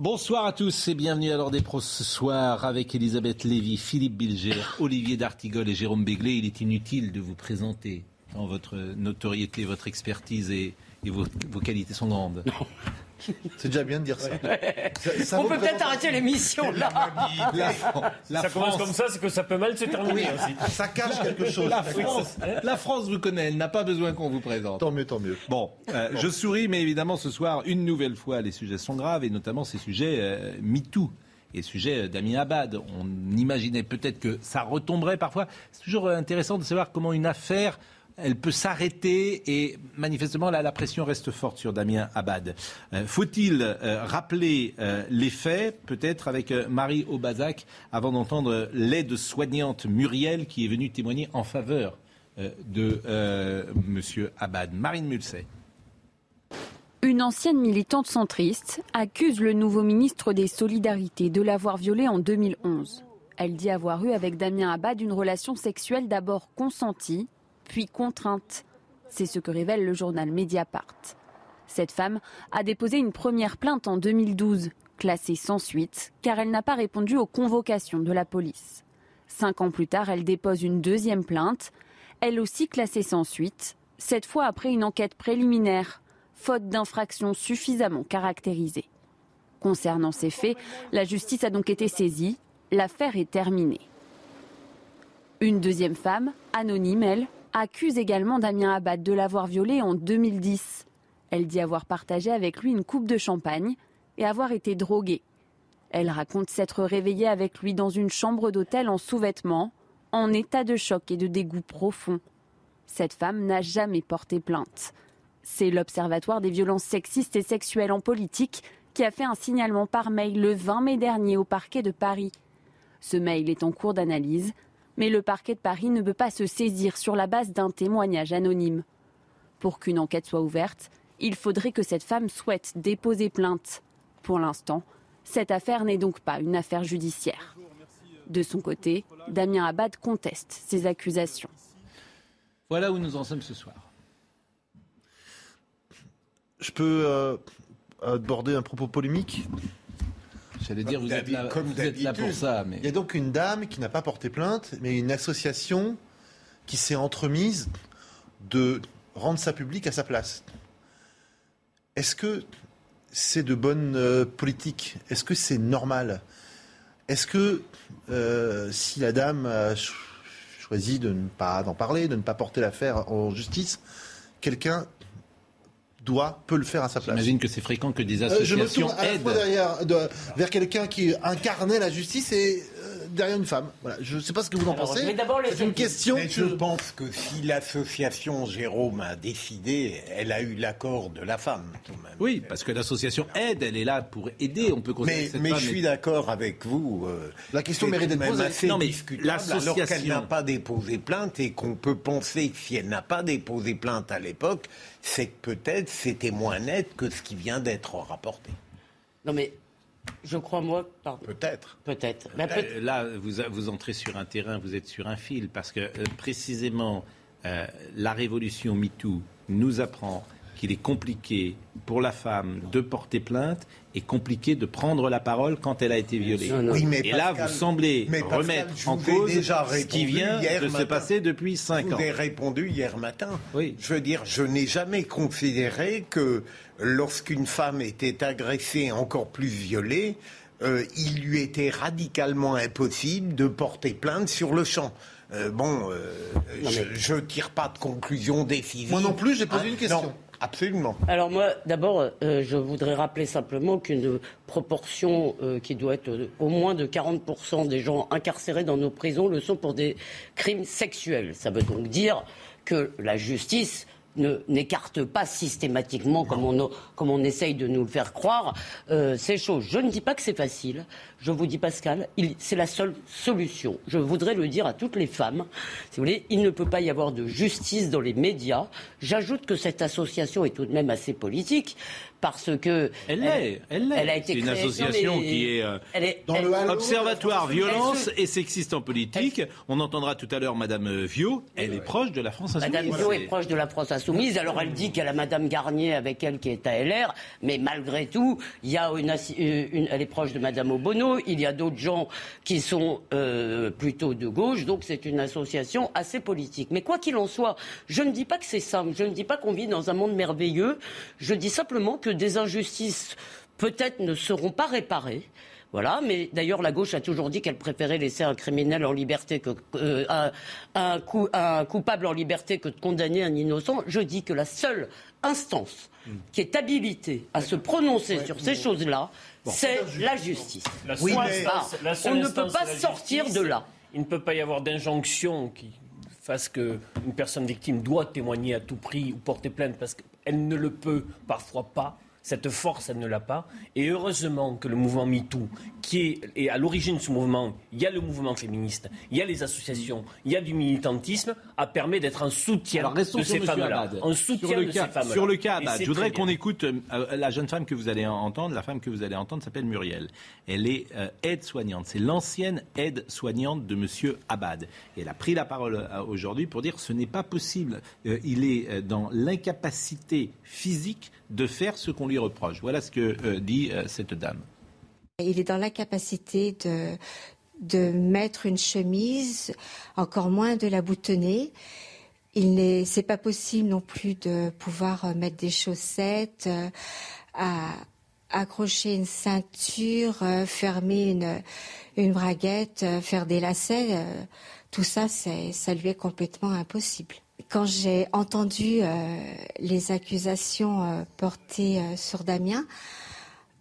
Bonsoir à tous et bienvenue à l'heure des pros ce soir avec Elisabeth Lévy, Philippe Bilger, Olivier D'Artigol et Jérôme Béglé. Il est inutile de vous présenter tant votre notoriété, votre expertise et, et vos, vos qualités sont grandes. C'est déjà bien de dire ça. Ça- ça On peut peut-être arrêter l'émission là. La, la ça commence France- comme ça, c'est que ça peut mal se terminer aussi. Ça cache quelque chose. La France, la France vous connaît, elle n'a pas besoin qu'on vous présente. Tant mieux, tant mieux. Bon, euh, je souris, mais évidemment, ce soir, une nouvelle fois, les sujets sont graves, et notamment ces sujets euh, MeToo et sujets euh, d'Amin Abad. On imaginait peut-être que ça retomberait parfois. C'est toujours euh, intéressant de savoir comment une affaire, elle peut s'arrêter, et manifestement, la pression reste forte sur Damien Abad. Euh, Faut-il euh, rappeler euh, les faits, peut-être avec Marie Aubazac, avant d'entendre l'aide soignante Muriel, qui est venue témoigner en faveur de Monsieur Abad? Marine Mulset. Une ancienne militante centriste accuse le nouveau ministre des Solidarités de l'avoir violée en 2011. Elle dit avoir eu avec Damien Abad une relation sexuelle d'abord consentie, puis contrainte. C'est ce que révèle le journal Mediapart. Cette femme a déposé une première plainte en 2012, classée sans suite, car elle n'a pas répondu aux convocations de la police. Cinq ans plus tard, elle dépose une deuxième plainte, elle aussi classée sans suite, cette fois après une enquête préliminaire, faute d'infraction suffisamment caractérisée. Concernant ces faits, la justice a donc été saisie, l'affaire est terminée. Une deuxième femme, anonyme elle, accuse également Damien Abad de l'avoir violée en 2010. Elle dit avoir partagé avec lui une coupe de champagne et avoir été droguée. Elle raconte s'être réveillée avec lui dans une chambre d'hôtel en sous-vêtements, en état de choc et de dégoût profond. Cette femme n'a jamais porté plainte. C'est l'Observatoire des violences sexistes et sexuelles en politique qui a fait un signalement par mail le 20 mai dernier au parquet de Paris. Ce mail est en cours d'analyse, mais le parquet de Paris ne peut pas se saisir sur la base d'un témoignage anonyme. Pour qu'une enquête soit ouverte, il faudrait que cette femme souhaite déposer plainte. Pour l'instant, cette affaire n'est donc pas une affaire judiciaire. De son côté, Damien Abad conteste ces accusations. Voilà où nous en sommes ce soir. Je peux euh, aborder un propos polémique? J'allais dire, vous êtes là, Comme vous êtes là pour ça, mais Il y a donc une dame qui n'a pas porté plainte, mais une association qui s'est entremise de rendre ça public à sa place. Est-ce que c'est de bonne euh, politique? Est-ce que c'est normal? Est-ce que euh, si la dame a ch- choisi de ne pas en parler, de ne pas porter l'affaire en justice, quelqu'un doit, peut le faire à sa place j'imagine que c'est fréquent que des euh, je me associations tourne à la aident. fois derrière, de- vers quelqu'un qui incarnait la justice et derrière une femme. Voilà. Je ne sais pas ce que vous en Alors, pensez. C'est une question. Mais je pense que si l'association Jérôme a décidé, elle a eu l'accord de la femme, tout de même. Oui, parce que l'association aide, elle est là pour aider. On peut considérer Mais, cette mais femme je suis d'accord avec vous. euh, La question mérite d'être posée. assez Non, mais discutable, alors qu'elle n'a pas déposé plainte et qu'on peut penser que si elle n'a pas déposé plainte à l'époque, c'est que peut-être c'était moins net que ce qui vient d'être rapporté. Non mais je crois moi, pardon, Peut-être. peut-être. Peut- Euh, Là, vous, vous entrez sur un terrain, vous êtes sur un fil, parce que euh, précisément, euh, la révolution MeToo nous apprend qu'il est compliqué pour la femme de porter plainte et compliqué de prendre la parole quand elle a été violée. Non, non. Oui, mais Et là, vous semblez mais Pascal, remettre en cause déjà ce qui vient de se passer depuis Je 5 ans. vous ai répondu hier matin. Oui. Je veux dire, je n'ai jamais considéré que lorsqu'une femme était agressée, encore plus violée, euh, il lui était radicalement impossible de porter plainte sur le champ. Euh, bon, euh, je ne tire pas de conclusion décisive. Moi non plus, j'ai posé une question. Non, absolument. Alors moi, d'abord, euh, je voudrais rappeler simplement qu'une proportion euh, qui doit être au moins de 40% des gens incarcérés dans nos prisons le sont pour des crimes sexuels. Ça veut donc dire que la justice n'écarte pas systématiquement, comme on, comme on essaye de nous le faire croire, euh, ces choses. Je ne dis pas que c'est facile. Je vous dis, Pascal, c'est la seule solution. Je voudrais le dire à toutes les femmes. Si vous voulez, il ne peut pas y avoir de justice dans les médias. J'ajoute que cette association est tout de même assez politique parce que Elle l'est, elle l'est. elle a été C'est une association qui est euh, elle est- Dans elle- le Observatoire violence se- et sexiste en politique. On entendra tout à l'heure Madame Viau. Elle est proche de la France insoumise. Madame C'est- est proche de la France insoumise. Alors elle dit qu'elle a Madame Garnier avec elle qui est à LR, mais malgré tout, il y a une, assi- euh, une- elle est proche de Madame Obono. Il y a d'autres gens qui sont euh, plutôt de gauche, donc c'est une association assez politique. Mais quoi qu'il en soit, je ne dis pas que c'est simple. Je ne dis pas qu'on vit dans un monde merveilleux. Je dis simplement que des injustices peut-être ne seront pas réparées. Voilà, mais d'ailleurs la gauche a toujours dit qu'elle préférait laisser un criminel en liberté que euh, un, un coup- un coupable en liberté que de condamner un innocent. Je dis que la seule instance qui est habilitée à se prononcer sur ces choses-là, c'est la justice. La Oui, seule mais- instance- la seule On ne peut pas sortir justice. de là. Il ne peut pas y avoir d'injonction qui fasse qu'une personne victime doit témoigner à tout prix ou porter plainte parce qu'elle ne le peut parfois pas. Cette force, elle ne l'a pas. Et heureusement que le mouvement MeToo, qui est, est à l'origine de ce mouvement, il y a le mouvement féministe, il y a les associations, il y a du militantisme, a permis d'être en soutien Alors restons de sur ces femmes-là. Abad. En sur soutien le de cas, ces femmes-là. Sur le cas Abad, je voudrais qu'on écoute euh, la jeune femme que vous allez entendre. La femme que vous allez entendre s'appelle Muriel. Elle est euh, aide-soignante. C'est l'ancienne aide-soignante de Monsieur Abad. Et elle a pris la parole euh, aujourd'hui pour dire ce n'est pas possible. Euh, il est dans l'incapacité physique de faire ce qu'on lui reproche. Voilà ce que euh, dit euh, cette dame. Il est dans l'incapacité de, de mettre une chemise, encore moins de la boutonner. Il n'est, pas possible non plus de pouvoir euh, mettre des chaussettes, accrocher une ceinture, fermer une, une braguette, faire des lacets. tout ça, ça lui est complètement impossible. Quand j'ai entendu euh, les accusations euh, portées euh, sur Damien,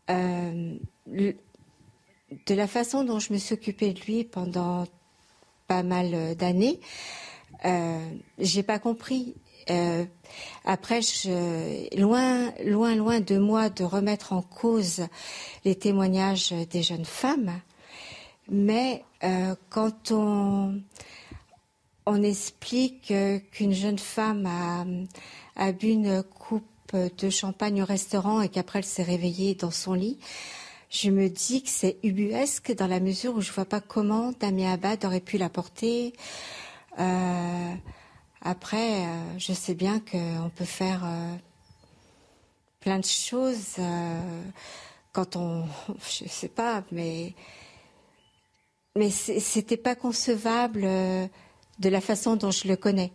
de la façon dont je me suis occupée de lui pendant pas mal d'années, j'ai pas compris. Après, loin, loin, loin de moi de remettre en cause les témoignages des jeunes femmes, mais quand on, on explique euh, qu'une jeune femme a, bu une coupe de champagne au restaurant et qu'après elle s'est réveillée dans son lit, je me dis que c'est ubuesque dans la mesure où je vois pas comment Damien Abad aurait pu la porter. Euh, après, euh, je sais bien qu'on peut faire plein de choses quand on, je sais pas, mais mais c'était pas concevable de la façon dont je le connais.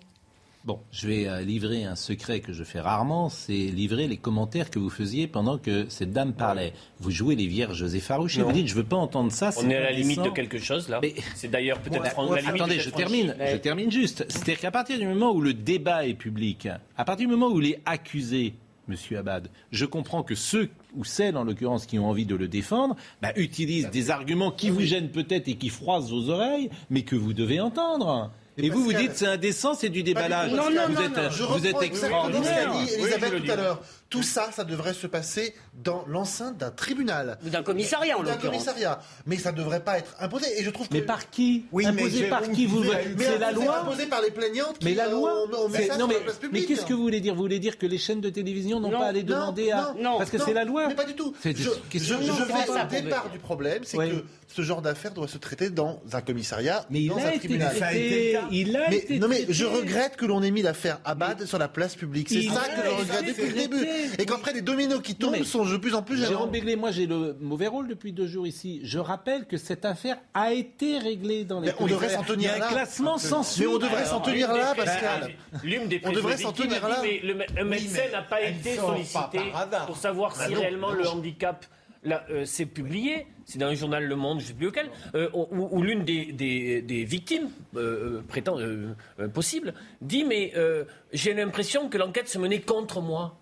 Bon, je vais euh, livrer un secret que je fais rarement, c'est livrer les commentaires que vous faisiez pendant que cette dame parlait. Vous jouez les vierges effarouches et vous dites je veux pas entendre ça. On c'est est à la limite de quelque chose là. Mais- C'est d'ailleurs peut-être fran- la limite attendez, termine, je termine juste. C'est-à-dire qu'à partir du moment où le débat est public, à partir du moment où il est accusé, Monsieur Abad, je comprends que ceux ou celles, en l'occurrence, qui ont envie de le défendre, bah, utilisent des arguments qui vous gênent peut-être et qui froissent vos oreilles, mais que vous devez entendre. Mais Et vous, vous dites c'est indécent, c'est du déballage. Non, non, vous non, êtes, non, je vous êtes extraordinaire. dit Oui, Elisabeth le tout à l'heure. Tout ça, ça devrait se passer dans l'enceinte d'un tribunal. Ou d'un commissariat, en D'un l'occurrence. commissariat. Mais ça ne devrait pas être imposé. Et je trouve que. Mais par qui Oui, mais Imposé par Jérôme qui vous Mais C'est la loi imposé par les plaignantes. qui, Mais la loi, on, on met ça non sur mais, la place mais qu'est-ce que vous voulez dire Vous voulez dire que les chaînes de télévision n'ont Non, pas à aller Non, demander à non, parce que non, c'est la loi. Mais pas du tout. Je, je, je non, vais au départ du problème, c'est Oui. que ce genre d'affaire doit se traiter dans un commissariat, Mais il dans a un été tribunal. Traité. Il a Mais, été non mais traité. je regrette que l'on ait mis l'affaire Abad sur la place publique. C'est ça que je regrette depuis le début. Et qu'après les dominos qui tombent mais- sont de plus en plus gênants. Jérôme Béglé, moi j'ai le mauvais rôle depuis deux jours ici. Je rappelle que cette affaire a été réglée dans les Mais on devrait commissariats. s'en tenir Il y a un là. classement sans suite. Mais on devrait s'en tenir là, Pascal. L'une des On devrait s'en tenir là. mais le médecin n'a pas été sollicité pour savoir si Ah non, réellement le je- handicap. Là, euh, c'est publié, c'est dans le journal Le Monde, je ne sais plus lequel, euh, où, où l'une des, des- des victimes euh, prétend, euh, euh, possibles dit Mais euh, j'ai l'impression que l'enquête se menait contre moi.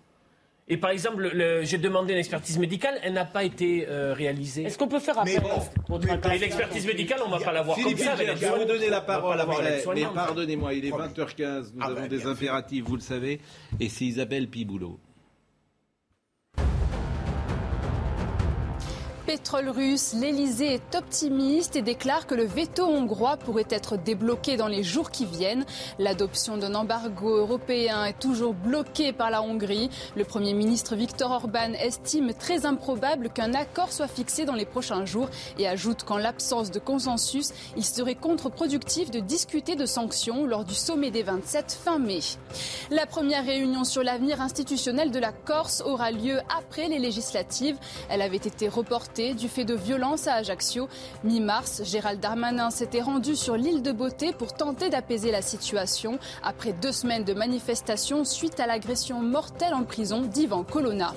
Et par exemple, le- j'ai demandé une expertise médicale, elle n'a pas été euh, réalisée. Est-ce qu'on peut faire appel bon, l'expertmise médicale, on ne va pas l'avoir comme Philippe ça. Avec je vais vous donner la parole après, mais pardonnez-moi, il est 20h15, nous Ah avons bah, des impératifs, vous le savez, et c'est Isabelle Piboulot. Pétrole russe, l'Elysée est optimiste et déclare que le veto hongrois pourrait être débloqué dans les jours qui viennent. L'adoption d'un embargo européen est toujours bloquée par la Hongrie. Le Premier ministre Viktor Orban estime très improbable qu'un accord soit fixé dans les prochains jours et ajoute qu'en l'absence de consensus, il serait contre-productif de discuter de sanctions lors du sommet des 27 fin mai. La première réunion sur l'avenir institutionnel de la Corse aura lieu après les législatives. Elle avait été reportée du fait de violences à Ajaccio. Mi-mars, Gérald Darmanin s'était rendu sur l'île de Beauté pour tenter d'apaiser la situation après deux semaines de manifestations suite à l'agression mortelle en prison d'Ivan Colonna.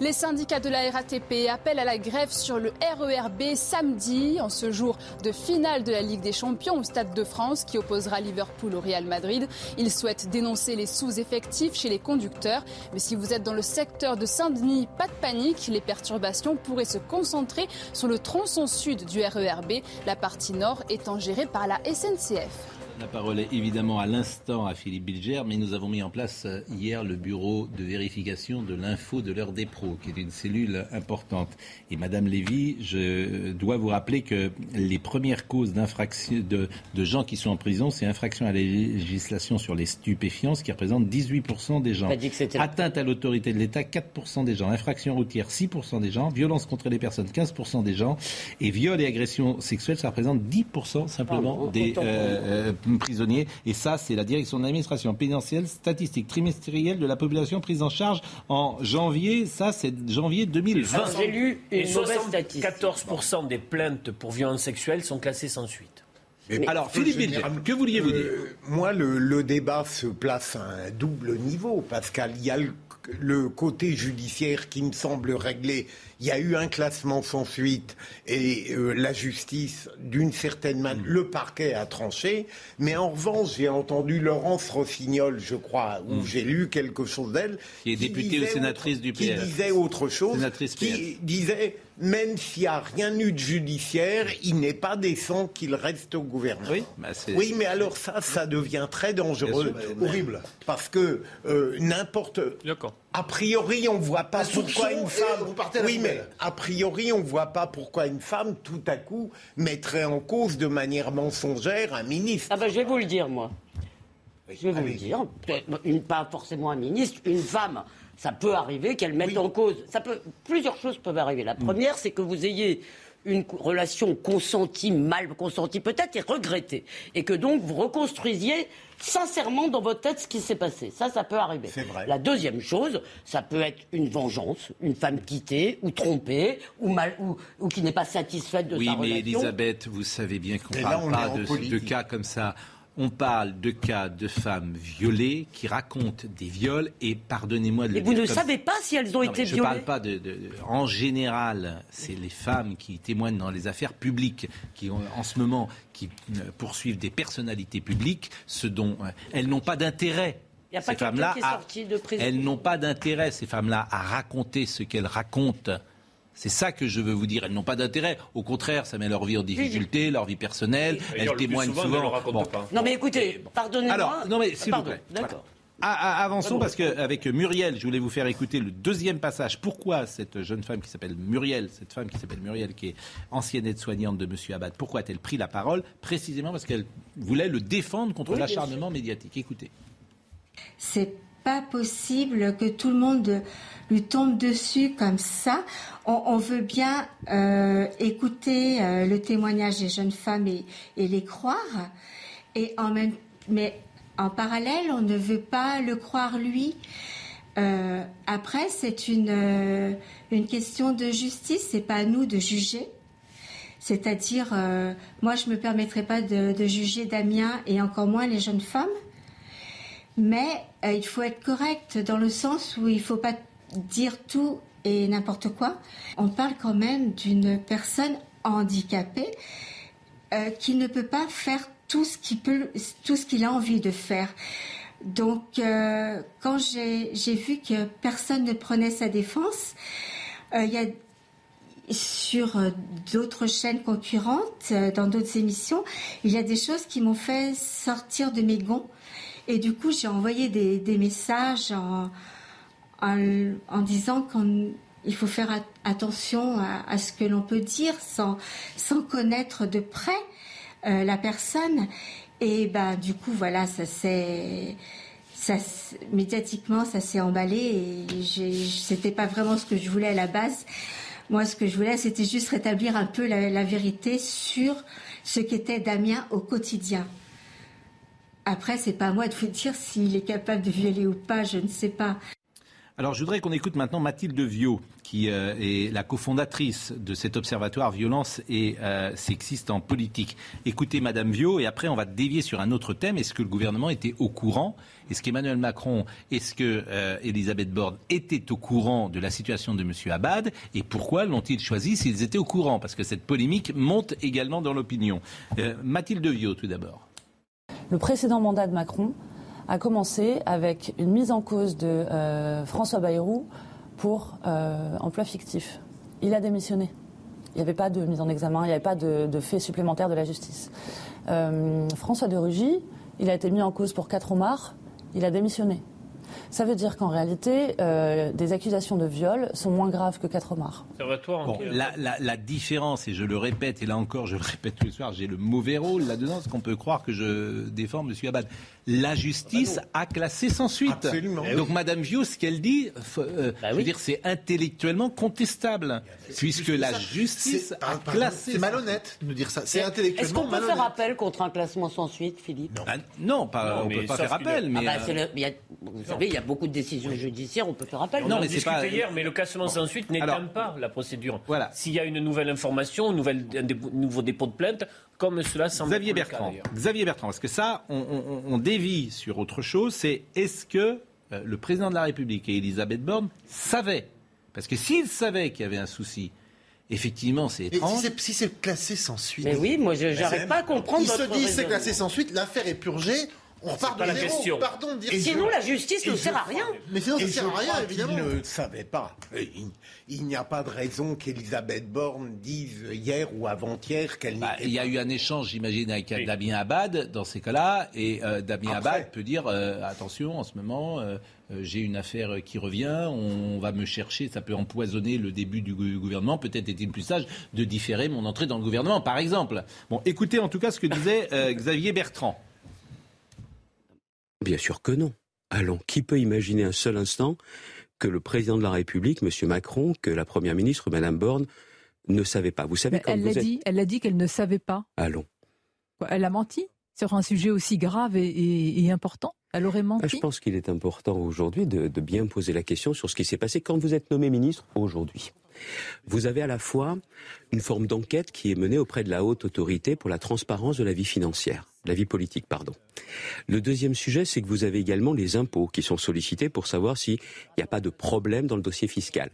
Les syndicats de la RATP appellent à la grève sur le RERB samedi, en ce jour de finale de la Ligue des Champions au Stade de France qui opposera Liverpool au Real Madrid. Ils souhaitent dénoncer les sous-effectifs chez les conducteurs. Mais si vous êtes dans le secteur de Saint-Denis, pas de panique, les perturbations pourraient se concentrer sur le tronçon sud du RERB, la partie nord étant gérée par la SNCF. La parole est évidemment à l'instant à Philippe Bilger, mais nous avons mis en place euh, hier le bureau de vérification de l'info de l'heure des pros, qui est une cellule importante. Et Madame Lévy, je dois vous rappeler que les premières causes d'infraction de, de gens qui sont en prison, c'est infraction à la législation sur les stupéfiants, ce qui représente 18% des gens. Dit que Atteinte à l'autorité de l'État, 4% des gens. Infraction routière, 6% des gens. Violence contre les personnes, 15% des gens. Et viol et agression sexuelle, ça représente 10% simplement Ah, des euh, euh, prisonniers. Et ça, c'est la direction de l'administration pénitentiaire statistique trimestrielle de la population prise en charge en janvier. Ça, c'est janvier 2020. Alors, j'ai lu Et une mauvaise statistique. 74% des plaintes pour violences sexuelles sont classées sans suite. Mais Alors, Philippe que vouliez-vous dire? Euh, Moi, le, le débat se place à un double niveau, Pascal. Il y a le, le côté judiciaire qui me semble réglé. Il y a eu un classement sans suite et euh, la justice, d'une certaine manière, Hmm. le parquet a tranché. Mais en revanche, j'ai entendu Laurence Rossignol, je crois, ou j'ai lu quelque chose d'elle. Qui est députée ou disait sénatrice autre- du Qui PS. disait autre chose. Sénatrice qui PS. disait, même s'il n'y a rien eu de judiciaire, il n'est pas décent qu'il reste au gouvernement. Oui, bah, Oui, mais alors ça, ça devient très dangereux. Sûr. Horrible. Parce que euh, n'importe. D'accord. A priori, on voit pas pourquoi une femme. vous partez oui, mais a priori, on voit pas pourquoi une femme, tout à coup, mettrait en cause de manière mensongère un ministre. Ah ben, je vais vous le dire, moi. Je vais vous le Allez. dire. Une, pas forcément un ministre, une femme. Ça peut arriver qu'elle mette en cause. Ça peut, plusieurs choses peuvent arriver. La première, c'est que vous ayez une relation consentie, mal consentie peut-être, et regrettée. Et que donc vous reconstruisiez sincèrement dans votre tête ce qui s'est passé. Ça, ça peut arriver. C'est vrai. La deuxième chose, ça peut être une vengeance, une femme quittée ou trompée ou, mal, ou, ou qui n'est pas satisfaite de Oui, sa mais relation. Elisabeth, vous savez bien qu'on Mais ne parle pas de, cas comme ça. On parle de cas de femmes violées qui racontent des viols et pardonnez-moi de le Et vous dire ne comme savez pas si elles ont Non, été mais je ne violées. parle pas de, de- de- En général, c'est les femmes qui témoignent dans les affaires publiques, qui ont, en ce moment, qui euh, poursuivent des personnalités publiques, ce dont euh, elles n'ont pas d'intérêt. Il a pas ces femmes-là. Elles n'ont pas d'intérêt, ces femmes-là, à raconter ce qu'elles racontent. C'est ça que je veux vous dire. Elles n'ont pas d'intérêt. Au contraire, ça met leur vie en difficulté, leur vie personnelle. Elles témoignent souvent, souvent. elles ne le racontent Bon. pas. Non mais écoutez, pardonnez-moi. Alors, non mais s'il vous Pardon, plaît. D'accord. Ah, ah, avançons parce qu'avec Muriel, je voulais vous faire écouter le deuxième passage. Pourquoi cette jeune femme qui s'appelle Muriel, cette femme qui s'appelle Muriel, qui est ancienne aide-soignante de M. Abad, pourquoi a-t-elle pris la parole? Précisément parce qu'elle voulait le défendre contre Oui, l'acharnement médiatique. Écoutez. C'est pas possible que tout le monde lui tombe dessus comme ça. On, veut bien euh, écouter euh, le témoignage des jeunes femmes et, les croire, et en même, mais en parallèle, on ne veut pas le croire lui. Euh, après, c'est une une question de justice. C'est pas à nous de juger. C'est-à-dire, moi, je me permettrai pas de juger Damien et encore moins les jeunes femmes. Mais euh, il faut être correct dans le sens où il faut pas dire tout et n'importe quoi. On parle quand même d'une personne handicapée euh, qui ne peut pas faire tout ce qu'il peut, tout ce qu'il a envie de faire. Donc, euh, quand j'ai vu que personne ne prenait sa défense, il y a sur d'autres chaînes concurrentes, dans d'autres émissions, il y a des choses qui m'ont fait sortir de mes gonds. Et du coup, j'ai envoyé des, messages en, disant qu'il faut faire at- attention à, ce que l'on peut dire sans, sans connaître de près euh, la personne. Et ben, du coup, voilà, ça s'est. Médiatiquement, ça s'est emballé et c'était pas vraiment ce que je voulais à la base. Moi, ce que je voulais, c'était juste rétablir un peu la vérité sur ce qu'était Damien au quotidien. Après, c'est pas à moi de vous dire s'il est capable de violer ou pas, je ne sais pas. Alors, je voudrais qu'on écoute maintenant Mathilde Viau, qui euh, est la cofondatrice de cet observatoire violence et euh, sexiste en politique. Écoutez Madame Viau, et après, on va dévier sur un autre thème. Est-ce que le gouvernement était au courant? Est-ce qu'Emmanuel Macron, est-ce que euh, Elisabeth Borne était au courant de la situation de M. Abad? Et pourquoi l'ont-ils choisi s'ils étaient au courant? Parce que cette polémique monte également dans l'opinion. Mathilde Viau, tout d'abord. Le précédent mandat de Macron a commencé avec une mise en cause de euh, François Bayrou pour euh, emploi fictif. Il a démissionné. Il n'y avait pas de mise en examen, il n'y avait pas de, de fait supplémentaire de la justice. Euh, François de Rugy, il a été mis en cause pour quatre homards, il a démissionné. Ça veut dire qu'en réalité, euh, des accusations de viol sont moins graves que quatre homards. Bon, la, la- la différence, et je le répète, et là encore, je le répète tous les soirs, j'ai le mauvais rôle là-dedans, parce qu'on peut croire que je défends M. Abad. La justice a classé sans suite. Absolument. Donc, Madame Viau, ce qu'elle dit, euh, je veux dire, c'est intellectuellement contestable, puisque la justice a pardon, classé. C'est malhonnête de dire ça. C'est Est-ce intellectuellement qu'on peut malhonnête. faire appel contre un classement sans suite, Philippe? Ah, non, pas, Non, on mais peut pas faire appel, a- mais. Ah bah, euh, le- a- Vous savez, il y a beaucoup de décisions judiciaires, on peut faire appel. On Non, en mais c'est pas- hier, mais le classement sans suite pas la procédure. Voilà. S'il y a une nouvelle information, un, nouvel, un dé- nouveau dépôt de plainte, comme cela semble Xavier être le cas, Bertrand. Xavier Bertrand, parce que ça, on, on- on dévie sur autre chose, c'est est-ce que euh, le président de la République et Elisabeth Borne savaient? Parce que s'ils savaient qu'il y avait un souci, effectivement, c'est Et si étrange. c'est- si c'est classé sans suite. Mais oui, moi, je j'arrive pas à comprendre Ils se disent c'est classé sans suite, l'affaire est purgée, on repart de la zéro. question. Pardon de dire Sinon, la justice ne sert à rien. Mais sinon, ça Et sert à rien, évidemment. qu'il ne savait pas. Il, il n'y a pas de raison qu'Elisabeth Borne dise hier ou avant-hier qu'elle Bah, n'était il y a pas- eu un échange, j'imagine, avec Oui. Damien Abad dans ces cas-là, et euh, Damien Après. Abad peut dire euh, attention, en ce moment, euh, euh, j'ai une affaire qui revient, on va me chercher, ça peut empoisonner le début du gou- gouvernement. Peut-être est-il plus sage de différer mon entrée dans le gouvernement, par exemple. Bon, écoutez en tout cas ce que disait euh, Xavier Bertrand. Bien sûr que non. Allons, qui peut imaginer un seul instant que le président de la République, M. Macron, que la Première ministre, Mme Borne, ne savait pas? Vous savez, quand elle l'a êtes... dit, elle a dit qu'elle ne savait pas. Allons. Elle a menti sur un sujet aussi grave et, et- et important? Elle aurait Ah, menti? je pense qu'il est important aujourd'hui de, de bien poser la question sur ce qui s'est passé quand vous êtes nommé ministre aujourd'hui. Vous avez à la fois une forme d'enquête qui est menée auprès de la haute autorité pour la transparence de la vie financière, de la vie politique, pardon. Le deuxième sujet, c'est que vous avez également les impôts qui sont sollicités pour savoir s'il n'y a pas de problème dans le dossier fiscal.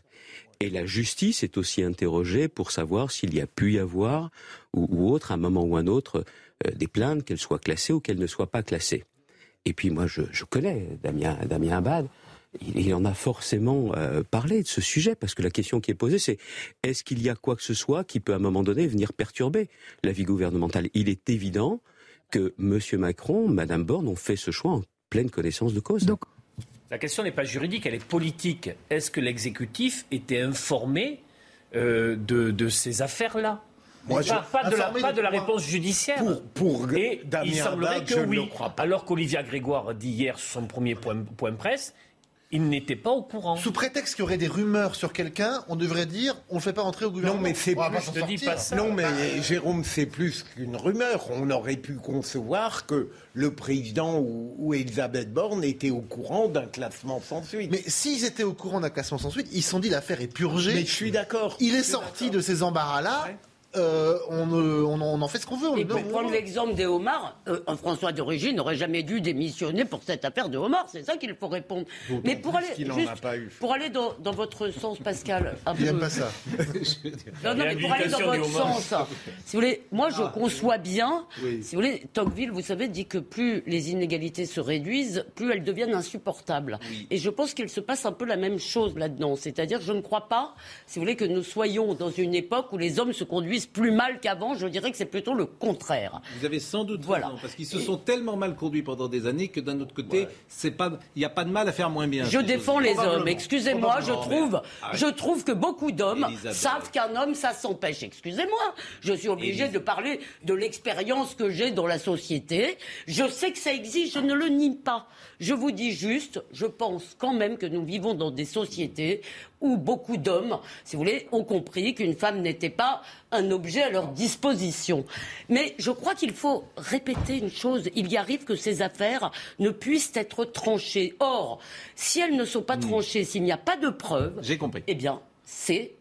Et la justice est aussi interrogée pour savoir s'il y a pu y avoir, ou, autre, à un moment ou un autre, euh, des plaintes, qu'elles soient classées ou qu'elles ne soient pas classées. Et puis moi, je, connais Damien Abad. Il, il en a forcément euh, parlé de ce sujet, parce que la question qui est posée, c'est est-ce qu'il y a quoi que ce soit qui peut à un moment donné venir perturber la vie gouvernementale Il est évident que M. Macron, Mme Borne ont fait ce choix en pleine connaissance de cause. Donc, La question n'est pas juridique, elle est politique. Est-ce que l'exécutif était informé euh, de, de ces affaires-là? Moi, pas, je- pas de la, pas de la réponse judiciaire. Pour, pour Et Damien il semblerait Abad, que je oui. ne le crois pas. Alors qu'Olivia Grégoire dit hier sur son premier point, point presse, il n'était pas au courant. Sous prétexte qu'il y aurait des rumeurs sur quelqu'un, on devrait dire on ne fait pas entrer au gouvernement. Non, mais c'est plus- pas dis ça. Non, mais Bah, Jérôme, c'est plus qu'une rumeur. On aurait pu concevoir que le président ou, ou Elisabeth Borne était au courant d'un classement sans suite. Mais s'ils étaient au courant d'un classement sans suite, ils se sont dit l'affaire est purgée. Mais je suis d'accord. Il est sorti de ces embarras-là. Ouais. Euh, on, on, on en fait ce qu'on veut. on Et pour prendre l'exemple des homards, euh, un François d'origine n'aurait jamais dû démissionner pour cette affaire de homards. C'est ça qu'il faut répondre. Mais pour aller, juste pour aller dans, dans votre sens, Pascal. un Il peu- aime pas ça. Non, non, mais pour aller dans votre sens, si vous voulez, moi je conçois bien, Oui. si vous voulez, Tocqueville, vous savez, dit que plus les inégalités se réduisent, plus elles deviennent insupportables. Et je pense qu'il se passe un peu la même chose là-dedans. C'est-à-dire, je ne crois pas, si vous voulez, que nous soyons dans une époque où les hommes se conduisent plus mal qu'avant. Je dirais que c'est plutôt le contraire. Vous avez sans doute Voilà. raison, parce qu'ils se sont tellement mal conduits pendant des années que d'un autre côté, il n'y a pas de mal à faire moins bien. Je défends les hommes. Excusez-moi, je trouve, Ah, je trouve que beaucoup d'hommes savent qu'un homme, ça s'empêche. Excusez-moi, je suis obligée Elis- de parler de l'expérience que j'ai dans la société. Je sais que ça existe, je ne le nie pas. Je vous dis juste, je pense quand même que nous vivons dans des sociétés où beaucoup d'hommes, si vous voulez, ont compris qu'une femme n'était pas un objet à leur disposition. Mais je crois qu'il faut répéter une chose. Il y arrive que ces affaires ne puissent être tranchées. Or, si elles ne sont pas tranchées, s'il n'y a pas de preuves, Hmm. J'ai compris. eh bien, c'est.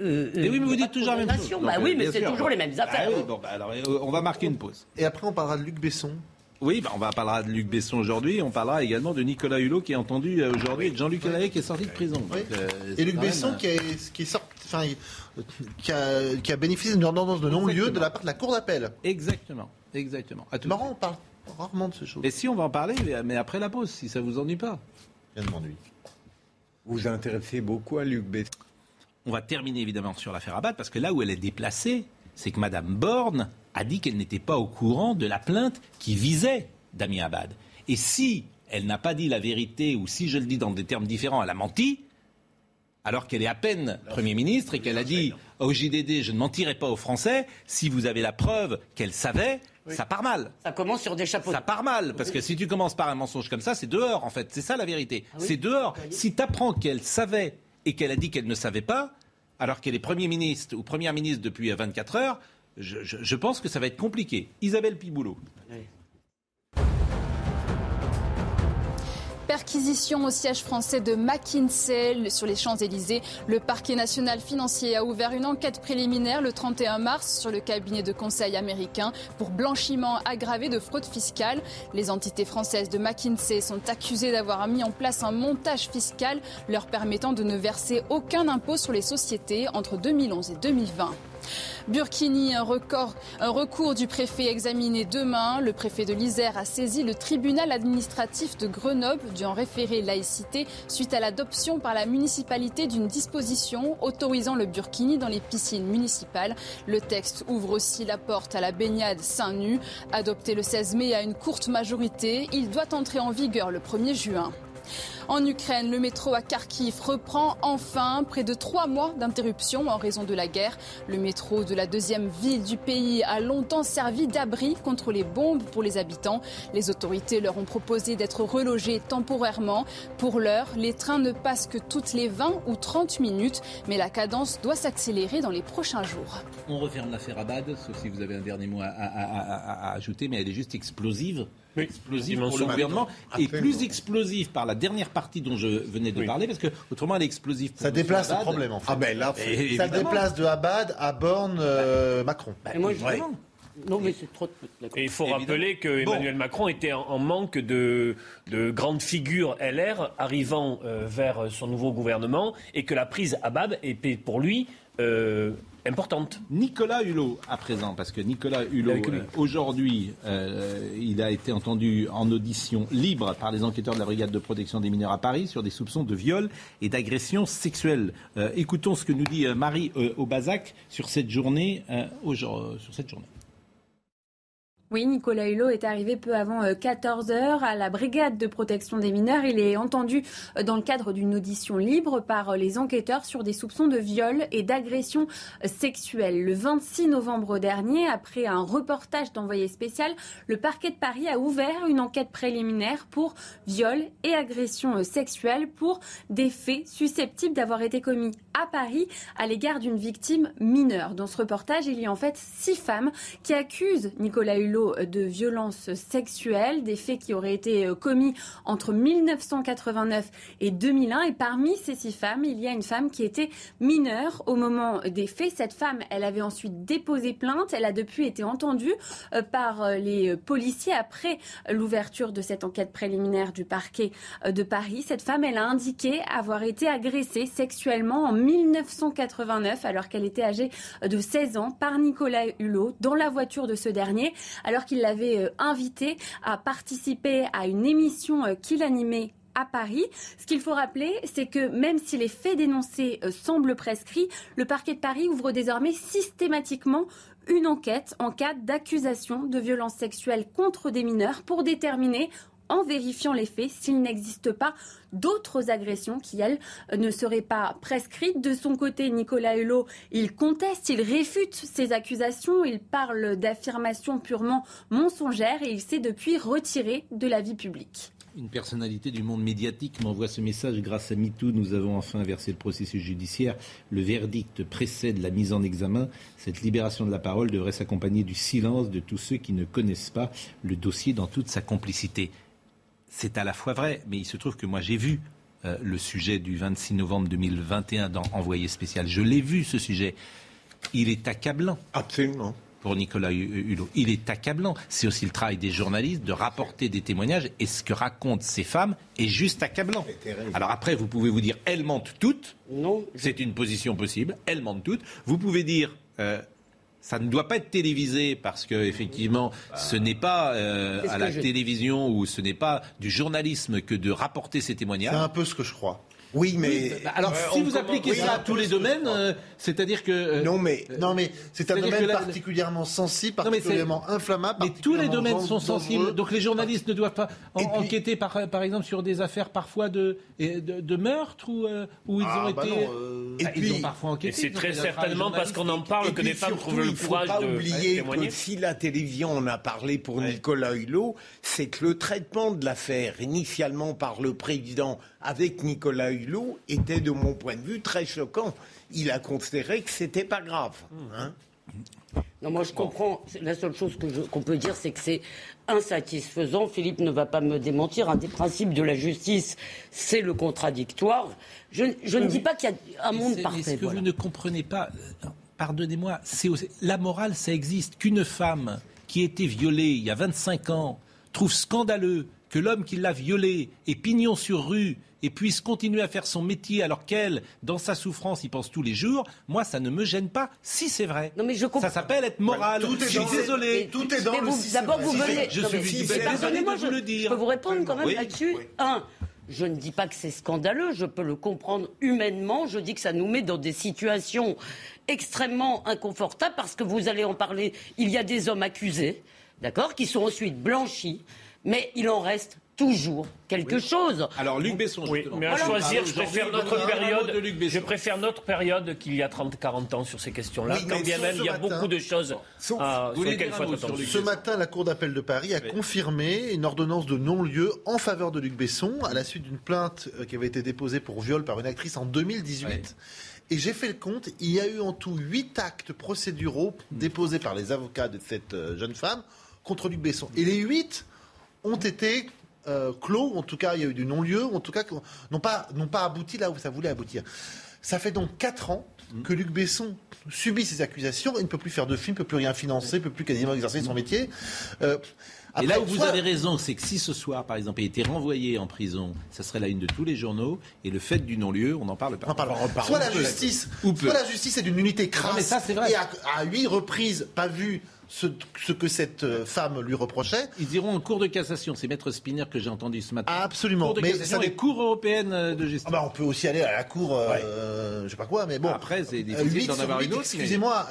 euh, Mais oui, mais euh, vous dites toujours la même chose. Bah euh, oui, mais bien c'est toujours les mêmes affaires. Ah oui, bon, bah alors, euh, on va marquer une pause. Et après, on parlera de Luc Besson. Oui, bah, on va parlera de Luc Besson aujourd'hui. On parlera également de Nicolas Hulot qui est entendu euh, aujourd'hui et de Jean-Luc Alain qui est sorti de prison. Oui. Donc, euh, Et Luc Besson qui, est, qui, est sorti, enfin, il- qui, a, qui a bénéficié d'une ordonnance de non-lieu de la part de la Cour d'appel. Exactement, exactement. À tout Marrant, on parle rarement de ce choses. Et si on va en parler, mais- après la pause, si ça vous ennuie pas. Rien de m'ennuie. Vous vous intéressez beaucoup à Luc Besson. On va terminer évidemment sur l'affaire Abad parce que là où elle est déplacée, c'est que Madame Borne a dit qu'elle n'était pas au courant de la plainte qui visait Damien Abad. Et si elle n'a pas dit la vérité ou si je le dis dans des termes différents, elle a menti, alors qu'elle est à peine Premier ministre et qu'elle a dit au JDD je ne mentirai pas aux Français, si vous avez la preuve qu'elle savait, ça part mal. Ça commence sur des chapeaux. Ça part mal, parce que si tu commences par un mensonge comme ça, c'est dehors, en fait. C'est ça la vérité. Ah oui c'est dehors. Si tu apprends qu'elle savait et qu'elle a dit qu'elle ne savait pas, alors qu'elle est Premier ministre ou Première ministre depuis euh, 24 heures, je, je- je pense que ça va être compliqué. Isabelle Piboulot. Perquisition au siège français de McKinsey sur les Champs-Élysées. Le parquet national financier a ouvert une enquête préliminaire le 31 mars sur le cabinet de conseil américain pour blanchiment aggravé de fraude fiscale. Les entités françaises de McKinsey sont accusées d'avoir mis en place un montage fiscal leur permettant de ne verser aucun impôt sur les sociétés entre 2011 et 2020. Burkini, un, recours du préfet examiné demain. Le préfet de l'Isère a saisi le tribunal administratif de Grenoble du en référé laïcité suite à l'adoption par la municipalité d'une disposition autorisant le burkini dans les piscines municipales. Le texte ouvre aussi la porte à la baignade seins nus. Adopté le 16 mai à une courte majorité, il doit entrer en vigueur le 1er juin. En Ukraine, le métro à Kharkiv reprend enfin près de trois mois d'interruption en raison de la guerre. Le métro de la deuxième ville du pays a longtemps servi d'abri contre les bombes pour les habitants. Les autorités leur ont proposé d'être relogés temporairement. Pour l'heure, les trains ne passent que toutes les 20 ou 30 minutes, mais la cadence doit s'accélérer dans les prochains jours. On referme l'affaire Abad, sauf si vous avez un dernier mot à, ajouter, mais elle est juste explosive. Oui, explosive pour le gouvernement et plus explosive par la dernière partie dont je venais de Oui. parler parce que autrement elle est explosive. pour Ça déplace le Abad. problème, en fait. Ah ben là, Et- Ça évidemment. déplace de Abad à Borne, euh, Macron. Et moi. Non, mais c'est trop. Et il faut Évidemment. rappeler que Bon. Emmanuel Macron était en, en manque de, de grandes figures LR arrivant euh, vers son nouveau gouvernement et que la prise à Bab était pour lui euh, importante. Nicolas Hulot à présent, parce que Nicolas Hulot, euh, aujourd'hui, euh, il a été entendu en audition libre par les enquêteurs de la brigade de protection des mineurs à Paris sur des soupçons de viol et d'agression sexuelle. Euh, écoutons ce que nous dit Marie euh, Aubazac sur cette journée. euh, aujourd- sur cette journée. Oui, Nicolas Hulot est arrivé peu avant 14h à la brigade de protection des mineurs. Il est entendu euh, dans le cadre d'une audition libre par euh, les enquêteurs sur des soupçons de viol et d'agression euh, sexuelle. Le 26 novembre dernier, après un reportage d'envoyé spécial, le parquet de Paris a ouvert une enquête préliminaire pour viol et agression euh, sexuelle pour des faits susceptibles d'avoir été commis à Paris à l'égard d'une victime mineure. Dans ce reportage, il y a en fait six femmes qui accusent Nicolas Hulot De violences sexuelles, des faits qui auraient été euh, commis entre 1989 et 2001. Et parmi ces six femmes, il y a une femme qui était mineure au moment des faits. Cette femme, elle avait ensuite déposé plainte. Elle a depuis été entendue euh, par euh, les policiers après l'ouverture de cette enquête préliminaire du parquet de Paris. Cette femme, elle a indiqué avoir été agressée sexuellement en 1989 alors qu'elle était âgée de 16 ans par Nicolas Hulot dans la voiture de ce dernier alors qu'il l'avait euh, invité à participer à une émission euh, qu'il animait à Paris. Ce qu'il faut rappeler, c'est que même si les faits dénoncés euh, semblent prescrits, le parquet de Paris ouvre désormais systématiquement une enquête en cas d'accusation de violences sexuelles contre des mineurs pour déterminer en vérifiant les faits s'il n'existe pas d'autres agressions qui, elles, ne seraient pas prescrites. De son côté, Nicolas Hulot, il conteste, il réfute ces accusations, il parle d'affirmations purement mensongères et il s'est depuis retiré de la vie publique. Une personnalité du monde médiatique m'envoie ce message. Grâce à MeToo, nous avons enfin inversé le processus judiciaire. Le verdict précède la mise en examen. Cette libération de la parole devrait s'accompagner du silence de tous ceux qui ne connaissent pas le dossier dans toute sa complicité c'est à la fois vrai, mais il se trouve que moi j'ai vu euh, le sujet du 26 novembre 2021 dans Envoyé spécial. Je l'ai vu ce sujet. Il est accablant. Absolument. Pour Nicolas Hulot. Il est accablant. C'est aussi le travail des journalistes de rapporter des témoignages et ce que racontent ces femmes est juste accablant. Alors après, vous pouvez vous dire, elles mentent toutes. Non. C'est une position possible. Elles mentent toutes. Vous pouvez dire, euh, ça ne doit pas être télévisé parce que effectivement, ce n'est pas euh, à la télévision ou ce n'est pas du journalisme que de rapporter ces témoignages. C'est un peu ce que je crois. Oui, mais bah, alors si vous appliquez ça à tous les domaines, euh, c'est-à-dire que euh, non, mais non, mais c'est un domaine particulièrement sensible, particulièrement inflammable. Mais tous les domaines sont sensibles, donc les journalistes ne doivent pas enquêter par, par exemple sur des affaires parfois de de, de meurtre ou où ils ah, ont bah été, et bah, ils ont parfois enquêté. c'est très certainement parce qu'on en parle que des femmes trouvent le courage de oublier témoigner. Que si la télévision en a parlé pour Nicolas Hulot, c'est que le traitement de l'affaire initialement par le président avec Nicolas Hulot était, de mon point de vue, très choquant. Il a considéré que c'était pas grave. Hein. non, moi je comprends. La seule chose qu'on peut dire, c'est que c'est insatisfaisant. Philippe ne va pas me démentir. Un des principes de la justice, c'est le contradictoire. Je, ne dis pas qu'il y a un monde parfait. ce que vous ne comprenez pas, euh, pardonnez-moi, la morale, ça existe. Qu'une femme qui a été violée il y a 25 ans trouve scandaleux que l'homme qui l'a violée ait pignon sur rue et puisse continuer à faire son métier alors qu'elle, dans sa souffrance, y pense tous les jours, moi, ça ne me gêne pas si c'est vrai. Non, mais je Ça s'appelle être moral. Tout est je suis désolé. tout est dans le D'abord, vous venez. Je suis désolé de vous le dire. Je peux vous répondre quand même là-dessus. Un. Je ne dis pas que c'est scandaleux, je peux le comprendre humainement. Je dis que ça nous met dans des situations extrêmement inconfortables parce que vous allez en parler. Il y a des hommes accusés, d'accord, qui sont ensuite blanchis, mais il en reste toujours quelque chose. Alors Luc Besson, oui, mais à choisir, je préfère notre période. Je préfère notre période qu'il y a 30-40 ans sur ces questions-là. quand bien même il y a beaucoup de choses à, sur lesquelles faut attendre. Ce matin, la Cour d'appel de Paris a confirmé une ordonnance de non-lieu en faveur de Luc Besson à la suite d'une plainte euh, qui avait été déposée pour viol par une actrice en 2018. Et j'ai fait le compte, il y a eu en tout huit actes procéduraux déposés par les avocats de cette euh, jeune femme contre Luc Besson. Et les huit ont été euh, clos, en tout cas il y a eu du non-lieu, en tout cas n'ont pas, pas abouti là où ça voulait aboutir. Ça fait donc 4 ans mm. que Luc Besson subit ces accusations et ne peut plus faire de films, ne peut plus rien financer, ne peut plus quasiment exercer son métier. Euh, et là où vous avez raison, c'est que si ce soir, par exemple, il était renvoyé en prison, ça serait la une de tous les journaux. Et le fait du non-lieu, on n'en parle pas. soit la justice, soit la justice est d'une unité crasse. mais ça, c'est vrai. Et à, huit reprises, pas vu ce, que cette euh, femme lui reprochait. Ils iront en cour de cassation. C'est Maître Spinner que j'ai entendu ce matin. absolument. mais ça des cours européennes euh, de justice. Ah bah on peut aussi aller à la cour, euh, je sais pas quoi, mais bon. Après, c'est difficile d'en avoir une autre. Excusez-moi.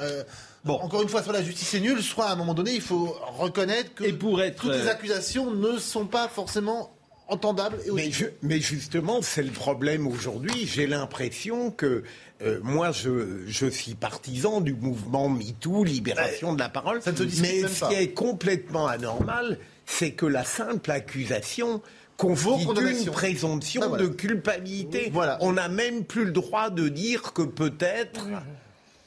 Bon. Encore une fois, soit la justice est nulle, soit à un moment donné, il faut reconnaître que toutes les accusations ne sont pas forcément entendables. Et mais, mais, justement, c'est le problème aujourd'hui. J'ai l'impression que euh, moi, je, je, suis partisan du mouvement MeToo, libération de la parole. Ça mais ce qui est complètement anormal, c'est que la simple accusation constitue une présomption ah, de culpabilité. Voilà. On n'a même plus le droit de dire que peut-être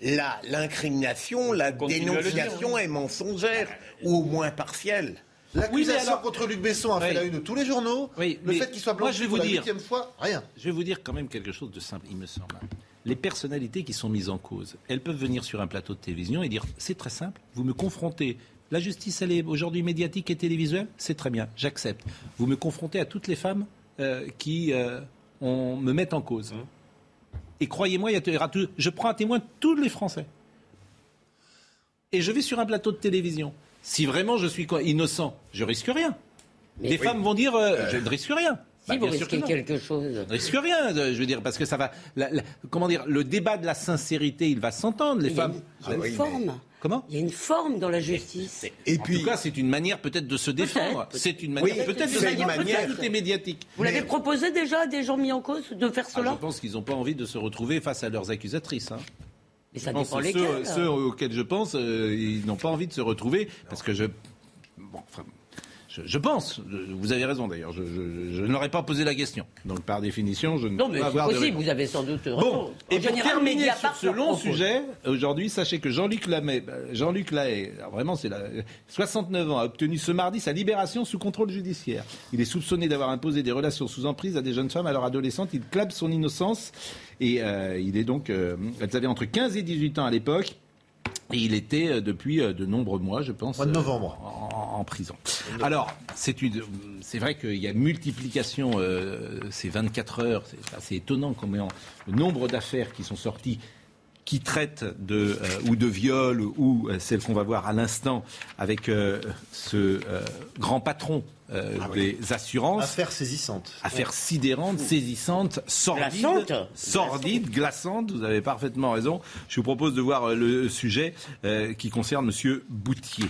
la- l'incrimination, la dire, dénonciation est mensongère, ou au moins partielle. L'accusation Oui, mais alors- contre Luc Besson a fait Oui. la une de tous les journaux. Oui, le fait qu'il soit moi, blanchi je vais pour vous la dire- fois, rien. Je vais vous dire quand même quelque chose de simple, il me semble. Les personnalités qui sont mises en cause, elles peuvent venir sur un plateau de télévision et dire c'est très simple, vous me confrontez. La justice, elle est aujourd'hui médiatique et télévisuelle, c'est très bien, j'accepte. Vous me confrontez à toutes les femmes euh, qui euh, on, me mettent en cause. Et croyez-moi, il y aura tout- je prends à témoin tous les Français. Et je vais sur un plateau de télévision. Si vraiment je suis innocent, je risque rien. Mais oui. femmes vont dire euh, je ne risque rien. Si Bah, vous bien sûr que risquez quelque chose. Je ne risque rien, euh, je veux dire, parce que ça va. la- la- comment dire Le débat de la sincérité, il va s'entendre. Les Il y a femmes. une, il y a une forme. Comment Il y a une forme dans la justice. Et En puis, tout cas, c'est une manière peut-être de se défendre. Peut-être. C'est une manière Oui, peut-être de une défendre. manière. Peut-être tout est médiatique. Vous l'avez proposé déjà à des gens mis en cause de faire Ah, cela je pense qu'ils n'ont pas envie de se retrouver face à leurs accusatrices. hein. Mais ça dépend ceux, ceux auxquels je pense, euh, ils n'ont pas envie de se retrouver parce que je. Bon, enfin, je, je pense, je- vous avez raison d'ailleurs, je, je- n'aurais pas posé la question. Donc par définition, je ne Non, peux mais pas avoir de possible, réponse. vous avez sans doute raison. Bon, et en pour général, terminer sur ce long sujet, aujourd'hui, sachez que Jean-Luc Lamet, bah, Jean-Luc Lahaye, vraiment, c'est la 69 ans, a obtenu ce mardi sa libération sous contrôle judiciaire. Il est soupçonné d'avoir imposé des relations sous emprise à des jeunes femmes alors adolescentes. Il clame son innocence et euh, il est donc, euh, elles avaient entre 15 et 18 ans à l'époque. Et il était euh, depuis euh, de nombreux mois, je pense, Mois de euh, novembre. en, en prison. Alors, c'est une, c'est vrai qu'il y a multiplication euh, ces 24 heures. C'est assez étonnant combien le nombre d'affaires qui sont sorties qui traitent de euh, ou de viol ou euh, celle qu'on va voir à l'instant avec euh, ce euh, grand patron euh, des assurances. Affaire saisissante. Affaire sidérante, saisissante, sordide, Glaçante. sordide, glaçante. Vous avez parfaitement raison. Je vous propose de voir euh, le sujet euh, qui concerne Monsieur Boutier.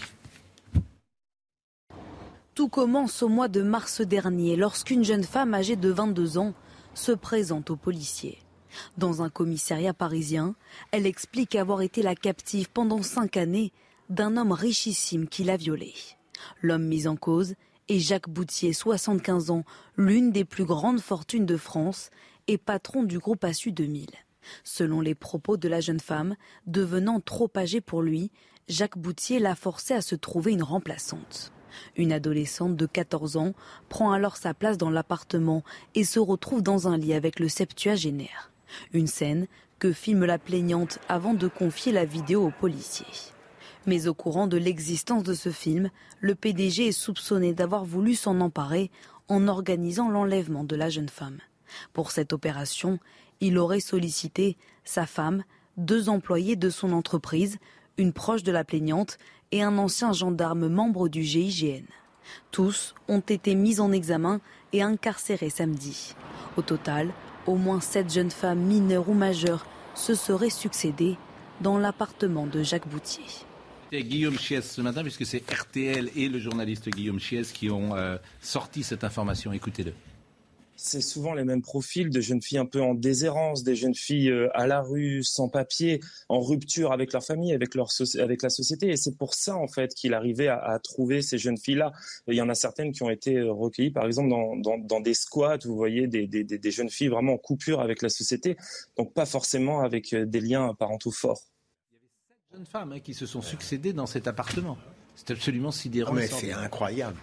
Tout commence au mois de mars dernier lorsqu'une jeune femme âgée de 22 ans se présente aux policiers. Dans un commissariat parisien, elle explique avoir été la captive pendant cinq années d'un homme richissime qui l'a violée. L'homme mis en cause est Jacques Boutier, 75 ans, l'une des plus grandes fortunes de France et patron du groupe Assu 2000. Selon les propos de la jeune femme, devenant trop âgée pour lui, Jacques Boutier l'a forcé à se trouver une remplaçante. Une adolescente de 14 ans prend alors sa place dans l'appartement et se retrouve dans un lit avec le septuagénaire. Une scène que filme la plaignante avant de confier la vidéo aux policiers. Mais au courant de l'existence de ce film, le PDG est soupçonné d'avoir voulu s'en emparer en organisant l'enlèvement de la jeune femme. Pour cette opération, il aurait sollicité sa femme, deux employés de son entreprise, une proche de la plaignante et un ancien gendarme membre du GIGN. Tous ont été mis en examen et incarcérés samedi. Au total, au moins sept jeunes femmes mineures ou majeures se seraient succédées dans l'appartement de Jacques Boutier. Guillaume Chies ce matin, puisque c'est RTL et le journaliste Guillaume Chies qui ont euh, sorti cette information. Écoutez-le. C'est souvent les mêmes profils de jeunes filles un peu en déshérence, des jeunes filles euh, à la rue, sans papier, en rupture avec leur famille, avec, leur avec la société. Et c'est pour ça, en fait, qu'il arrivait à, à trouver ces jeunes filles-là. Il y en a certaines qui ont été euh, recueillies, par exemple, dans, dans, dans des squats, vous voyez, des, des, des des jeunes filles vraiment en coupure avec la société, donc pas forcément avec euh, des liens parentaux forts. Jeunes femmes hein, qui se sont succédées dans cet appartement. C'est absolument sidérant. Ah, mais c'est incroyable.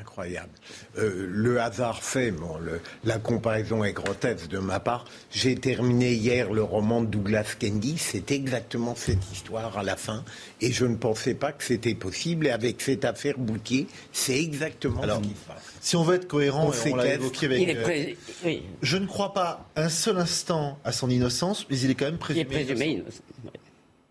Incroyable. Euh, le hasard fait, bon, le- la comparaison est grotesque de ma part. J'ai terminé hier le roman de Douglas Candy. C'est exactement cette histoire à la fin. Et je ne pensais pas que c'était possible. Et avec cette affaire Boutier, c'est exactement Alors, ce qui se passe. Si on veut être cohérent, On l'a évoqué avec. Il est euh, pré- oui, Je ne crois pas un seul instant à son innocence, mais il est quand même il est présumé. présumé innocent.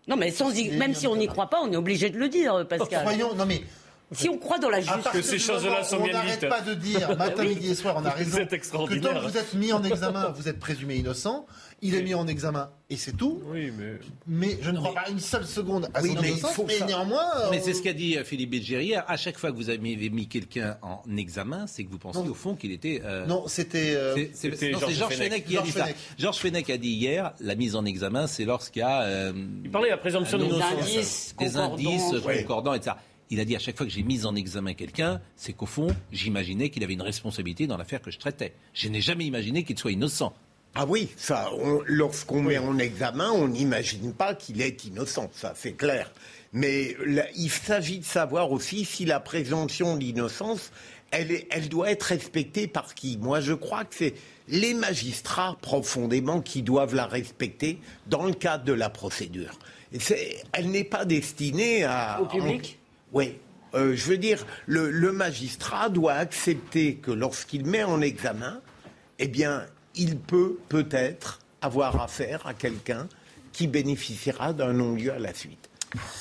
Non, mais sans y- même si on n'y croit pas, on est obligé de le dire, Pascal. Croyons, non mais. Si on croit dans la justice. partir ces choses-là sont où on bien n'arrête pas de dire matin, Oui. midi et soir, on a raison. Que tant que vous êtes mis en examen, vous êtes présumé innocent. Il est mis en examen et c'est tout. Oui, mais. Mais je ne crois pas une seule seconde à Oui, son mais innocence. faut Mais ça. néanmoins. Mais euh, c'est ce qu'a dit euh, Philippe hier. À chaque fois que vous avez mis, quelqu'un en examen, c'est que vous pensiez Non. au fond qu'il était. euh, Non, c'était. euh, c'est- Georges Fenech. Qui a dit ça. Georges Fenech a dit hier la mise en examen, c'est lorsqu'il y a euh, Il parlait de la présomption d'innocence. indices, des indices concordants, etc. Il a dit à chaque fois que j'ai mis en examen quelqu'un, c'est qu'au fond, j'imaginais qu'il avait une responsabilité dans l'affaire que je traitais. Je n'ai jamais imaginé qu'il soit innocent. Ah oui, ça, on- lorsqu'on met en examen, on n'imagine pas qu'il est innocent, ça c'est clair. Mais là, il s'agit de savoir aussi si la présomption d'innocence, elle, doit être respectée par qui Moi, je crois que c'est les magistrats profondément qui doivent la respecter dans le cadre de la procédure. Elle n'est pas destinée à... Au public? Oui. Euh, je veux dire, le, magistrat doit accepter que lorsqu'il met en examen, eh bien, il peut peut-être avoir affaire à quelqu'un qui bénéficiera d'un non-lieu à la suite.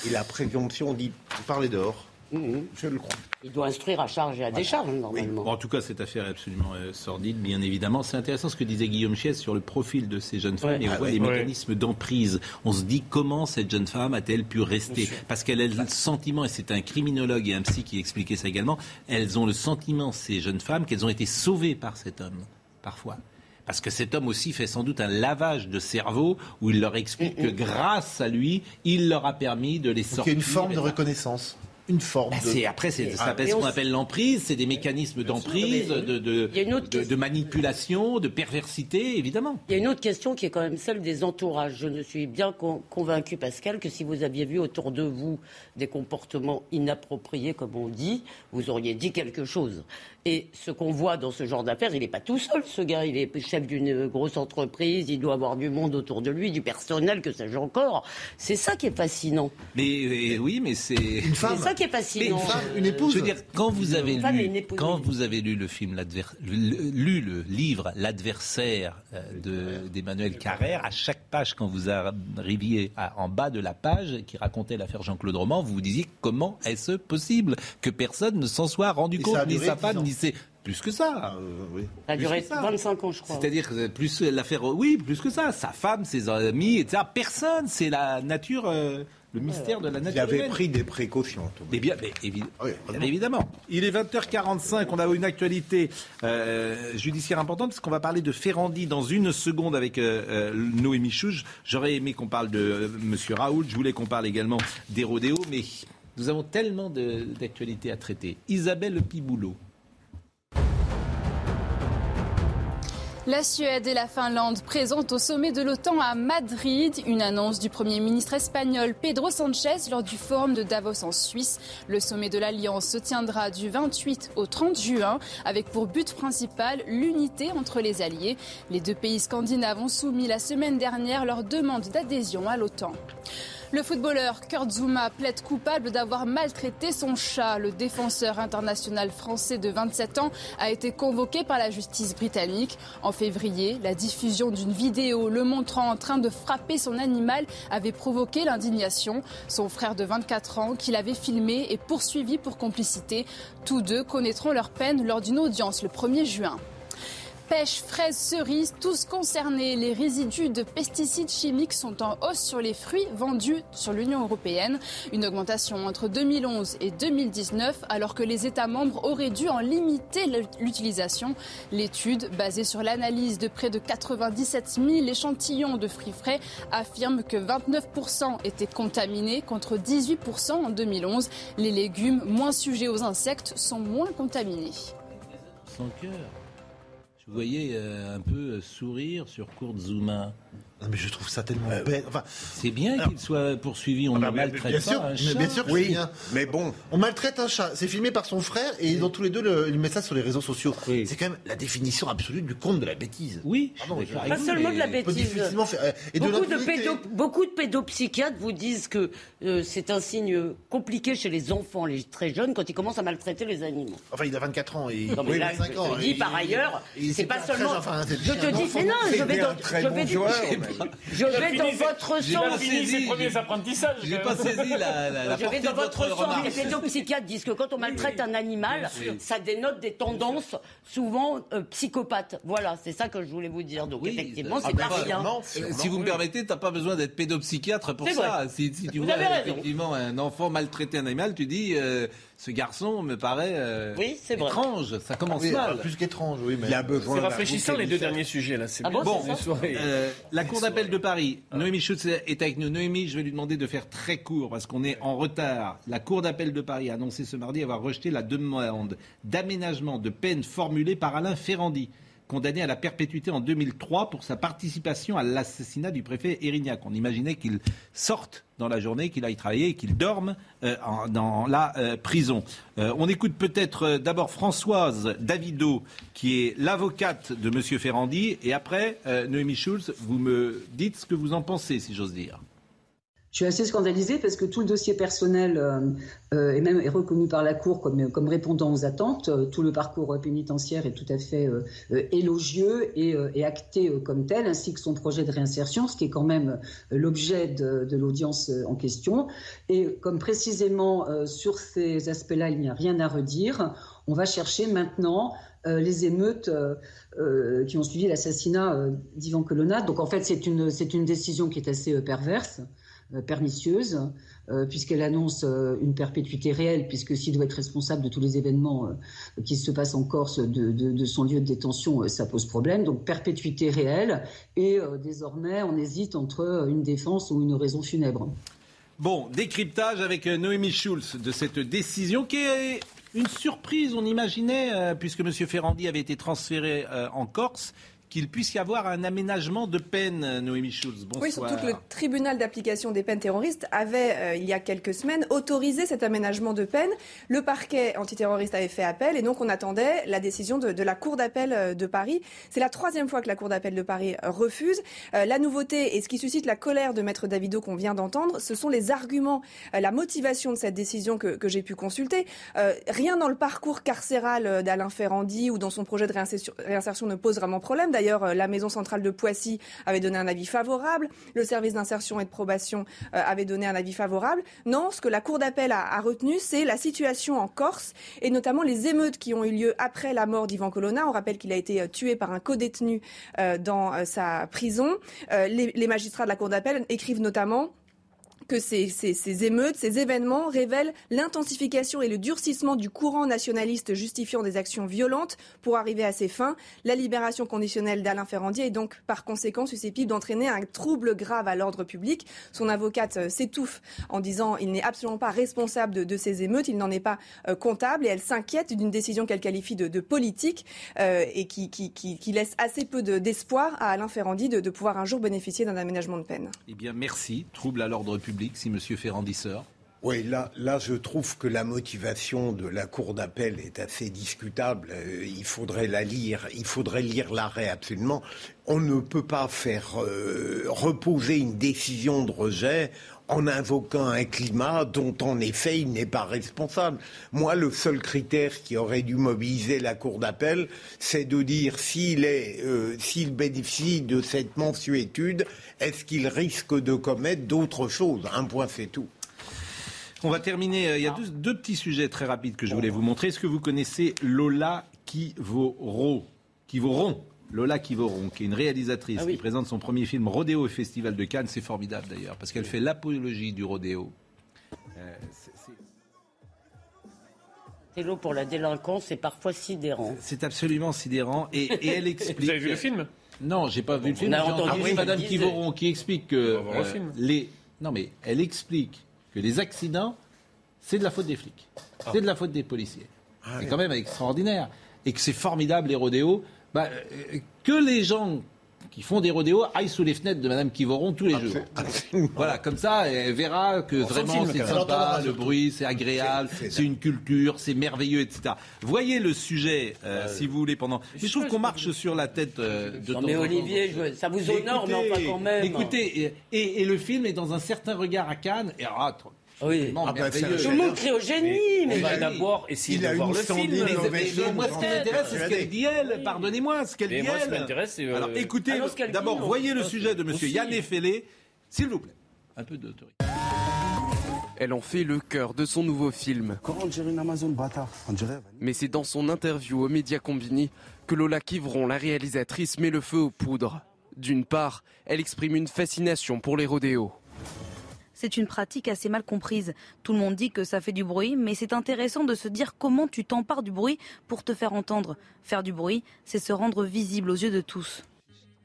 Et la présomption dit. Vous parlez d'or. Je le crois. Il doit instruire à charge et à décharge, normalement. Bon, en tout cas, cette affaire est absolument euh, sordide, bien évidemment. C'est intéressant ce que disait Guillaume Chies sur le profil de ces jeunes femmes. Ouais. Et on Ah voit ouais. les Ouais. mécanismes d'emprise. On se dit comment cette jeune femme a-t-elle pu rester Parce qu'elle a le sentiment, et c'est un criminologue et un psy qui expliquait ça également, elles ont le sentiment, ces jeunes femmes, qu'elles ont été sauvées par cet homme, parfois. Parce que cet homme aussi fait sans doute un lavage de cerveau où il leur explique que grâce à lui, il leur a permis de les Donc, il y sortir. a une forme de reconnaissance. Une forme bah, de. après, c'est, ça Ah, ce on qu'on appelle l'emprise, c'est des mécanismes d'emprise, de, de, manipulation, de perversité, évidemment. Il y a une autre question qui est quand même celle des entourages. Je ne suis bien con- convaincu, Pascal, que si vous aviez vu autour de vous des comportements inappropriés, comme on dit, vous auriez dit quelque chose. Et ce qu'on voit dans ce genre d'affaires, il n'est pas tout seul, ce gars. Il est chef d'une grosse entreprise, il doit avoir du monde autour de lui, du personnel, que sais-je encore. C'est ça qui est fascinant. Mais euh, oui, mais c'est une femme. C'est ça qui est fascinant. Mais Une femme, une épouse. Je veux dire, quand vous avez Une lu, une épouse. quand vous avez lu le film, lu le livre L'adversaire euh, de- d'Emmanuel Carrère, à chaque page, quand vous arriviez à- en bas de la page qui racontait l'affaire Jean-Claude Roman, vous vous disiez comment est-ce possible que personne ne s'en soit rendu Et compte, ni sa 10 femme, ni ses plus que ça. Ça a duré que ça. 25 ans, je crois. C'est-à-dire que plus l'affaire, oui, plus que ça. Sa femme, ses amis, etc. Personne. C'est la nature, euh, le mystère de la nature. Il avait humaine. pris des précautions. Thomas. Mais bien, mais évi- bien évidemment. Il est 20h45, on a une actualité euh, judiciaire importante parce qu'on va parler de Ferrandi dans une seconde avec euh, euh, Noémie Chouge. J'aurais aimé qu'on parle de euh, Monsieur Raoult, je voulais qu'on parle également des rodéos, mais nous avons tellement d'actualités à traiter. Isabelle Piboulot. La Suède et la Finlande présentent au sommet de l'OTAN à Madrid une annonce du Premier ministre espagnol Pedro Sanchez lors du forum de Davos en Suisse. Le sommet de l'Alliance se tiendra du 28 au 30 juin avec pour but principal l'unité entre les alliés. Les deux pays scandinaves ont soumis la semaine dernière leur demande d'adhésion à l'OTAN. Le footballeur Kurt Zouma plaide coupable d'avoir maltraité son chat. Le défenseur international français de 27 ans a été convoqué par la justice britannique. En février, la diffusion d'une vidéo le montrant en train de frapper son animal avait provoqué l'indignation. Son frère de 24 ans, qui l'avait filmé, est poursuivi pour complicité. Tous deux connaîtront leur peine lors d'une audience le 1er juin. Pêche, fraises, cerises, tous concernés. Les résidus de pesticides chimiques sont en hausse sur les fruits vendus sur l'Union européenne. Une augmentation entre 2011 et 2019, alors que les États membres auraient dû en limiter l'utilisation. L'étude, basée sur l'analyse de près de 97 000 échantillons de fruits frais, affirme que 29% étaient contaminés contre 18% en 2011. Les légumes moins sujets aux insectes sont moins contaminés. Je voyais euh, un peu euh, sourire sur Kurt Zouma. Non, mais je trouve ça tellement bête. Enfin, C'est bien qu'il soit poursuivi, on Ah ne bah, maltraite bien pas sûr, un mais chat. bien sûr que Oui, c'est bien. mais bon. On maltraite un chat. C'est filmé par son frère et ils ont tous les deux le, ils mettent ça sur les réseaux sociaux. C'est quand même la définition absolue du conte de la bêtise. Oui, Pardon, je je- Pas seulement de la bêtise. faire- euh, et beaucoup, de l'impunité. pédo- beaucoup de pédopsychiatres vous disent que euh, c'est un signe compliqué chez les enfants, les très jeunes, quand ils commencent à maltraiter les animaux. Enfin, il a 24 ans et Non, mais oui, là, 25 je ans. te dis par ailleurs, c'est pas seulement. je te dis, non, je vais très je bon vais, dans votre J'ai pas sens. fini ses saisi. premiers apprentissages. J'ai pas saisi la, la, la Je vais dans votre votre sens. Les pédopsychiatres disent que quand on maltraite un animal, ça dénote des tendances souvent euh, psychopathes. Voilà, c'est ça que je voulais vous dire. Donc Oui, effectivement, ça- c'est ah, pas rien. Si vous me permettez, t'as pas besoin d'être pédopsychiatre pour ça. Si, si tu Vous vois effectivement un enfant maltraiter un animal, tu dis euh, ce garçon me paraît euh, Oui, c'est vrai. étrange. Ça commence Oui, mal. plus qu'étrange, oui, mais. Il a besoin C'est rafraîchissant les deux derniers sujets là. C'est Ah bon. Euh, la Cour d'appel de Paris, Noémie Schutz est avec nous. Noémie, je vais lui demander de faire très court parce qu'on est en retard. La Cour d'appel de Paris a annoncé ce mardi avoir rejeté la demande d'aménagement de peine formulée par Alain Ferrandi. Condamné à la perpétuité en 2003 pour sa participation à l'assassinat du préfet Erignac. On imaginait qu'il sorte dans la journée, qu'il aille travailler et qu'il dorme euh, dans la euh, prison. Euh, on écoute peut-être d'abord Françoise Davido, qui est l'avocate de M. Ferrandi, et après, Noémie Schulz, vous me dites ce que vous en pensez, si j'ose dire. Je suis assez scandalisée parce que tout le dossier personnel euh, euh, est même reconnu par la Cour comme, répondant aux attentes. Euh, Tout le parcours pénitentiaire est tout à fait élogieux et, acté comme tel, ainsi que son projet de réinsertion, ce qui est quand même l'objet de, l'audience en question. Et comme précisément sur ces aspects-là, il n'y a rien à redire, on va chercher maintenant les émeutes qui ont suivi l'assassinat d'Ivan Colonna. Donc en fait, c'est une, décision qui est assez perverse pernicieuse, euh, puisqu'elle annonce euh, une perpétuité réelle, puisque s'il doit être responsable de tous les événements euh, qui se passent en Corse de, de- son lieu de détention, euh, ça pose problème. Donc perpétuité réelle, et euh, désormais on hésite entre euh, une défense ou une raison funèbre. Bon, décryptage avec euh, Noémie Schulz de cette décision qui est une surprise. On imaginait, euh, puisque M. Ferrandi avait été transféré euh, en Corse, qu'il puisse y avoir un aménagement de peine, Noémie Schulz. Bonsoir. Oui, surtout que le tribunal d'application des peines terroristes avait, euh, il y a quelques semaines, autorisé cet aménagement de peine. Le parquet antiterroriste avait fait appel et donc on attendait la décision de, la Cour d'appel euh, de Paris. C'est la troisième fois que la Cour d'appel de Paris euh, refuse. La nouveauté et ce qui suscite la colère de Maître Davido qu'on vient d'entendre, ce sont les arguments, la motivation de cette décision que, j'ai pu consulter. Rien dans le parcours carcéral d'Alain Ferrandi ou dans son projet de réinsertion ne pose vraiment problème. D'ailleurs, euh, la maison centrale de Poissy avait donné un avis favorable. Le service d'insertion et de probation euh, avait donné un avis favorable. Non, ce que la Cour d'appel a, retenu, c'est la situation en Corse et notamment les émeutes qui ont eu lieu après la mort d'Ivan Colonna. On rappelle qu'il a été euh, tué par un codétenu dans sa prison. Les magistrats de la Cour d'appel écrivent notamment que ces, émeutes, ces événements révèlent l'intensification et le durcissement du courant nationaliste justifiant des actions violentes pour arriver à ses fins. La libération conditionnelle d'Alain Ferrandier est donc par conséquent susceptible d'entraîner un trouble grave à l'ordre public. Son avocate euh, s'étouffe en disant il n'est absolument pas responsable de, ces émeutes, il n'en est pas euh, comptable et elle s'inquiète d'une décision qu'elle qualifie de, politique euh, et qui, laisse assez peu de- d'espoir à Alain Ferrandi de pouvoir un jour bénéficier d'un aménagement de peine. Eh bien, merci. Trouble à l'ordre public, si M. Ferrandi. Oui, là, là, je trouve que la motivation de la Cour d'appel est assez discutable. Euh, il faudrait la lire, il faudrait lire l'arrêt absolument. On ne peut pas faire euh, reposer une décision de rejet en invoquant un climat dont en effet il n'est pas responsable. Moi, le seul critère qui aurait dû mobiliser la Cour d'appel, c'est de dire s'il est, euh, s'il bénéficie de cette mensuétude, est-ce qu'il risque de commettre d'autres choses? Un point, c'est tout. On va terminer. euh, Il y a deux, deux petits sujets très rapides que je voulais vous montrer. Est-ce que vous connaissez Lola Kivoro Kivoron Lola Kivoron, qui est une réalisatrice qui présente son premier film Rodéo au Festival de Cannes. C'est formidable d'ailleurs, parce qu'elle fait l'apologie du rodéo. Euh, c'est- l'eau pour la délinquance, c'est parfois sidérant. C'est absolument sidérant. Et, et elle explique. Vous avez vu le film? Non, j'ai pas vu le film. On a entendu ce Madame. Kivoron qui explique que On va voir le euh, film. les. Non, mais elle explique que les accidents, c'est de la faute des flics. C'est de la faute des policiers. c'est quand même extraordinaire. Et que c'est formidable les rodéos. Bah, euh, que les gens qui font des rodéos aillent sous les fenêtres de Madame Kivoron tous les jours. Voilà, comme ça, elle verra que On vraiment c'est sympa, le bruit, c'est agréable, C'est- une culture, c'est merveilleux, etc. Voyez le sujet, euh, si vous voulez, pendant. Mais je trouve qu'on marche sur la tête euh, de Non temps mais. Olivier, je- ça vous honore, mais enfin quand même. Écoutez, et, et- et le film est dans un certain regard à Cannes. Et alors, attends, Oui. vraiment Ah bah, merveilleux. c'est Tout le monde crie au génie, mais On va il a- d'abord essayer de voir une le film. Mais, mais- Innovation, mais moi, ce qui m'intéresse, c'est ce qu'elle dit elle. Pardonnez-moi, ce qu'elle dit moi, ce qui elle. m'intéresse, c'est, euh, Alors, écoutez, Ah d'abord, voyez le sujet de Monsieur aussi. Yann Effelé, s'il vous plaît. Un peu d'autorité. Elle en fait le cœur de son nouveau film. Mais c'est dans son interview aux médias Combini que Lola Kivron, la réalisatrice, met le feu aux poudres. D'une part, elle exprime une fascination pour les rodéos. C'est une pratique assez mal comprise. Tout le monde dit que ça fait du bruit, mais c'est intéressant de se dire comment tu t'empares du bruit pour te faire entendre. Faire du bruit, c'est se rendre visible aux yeux de tous.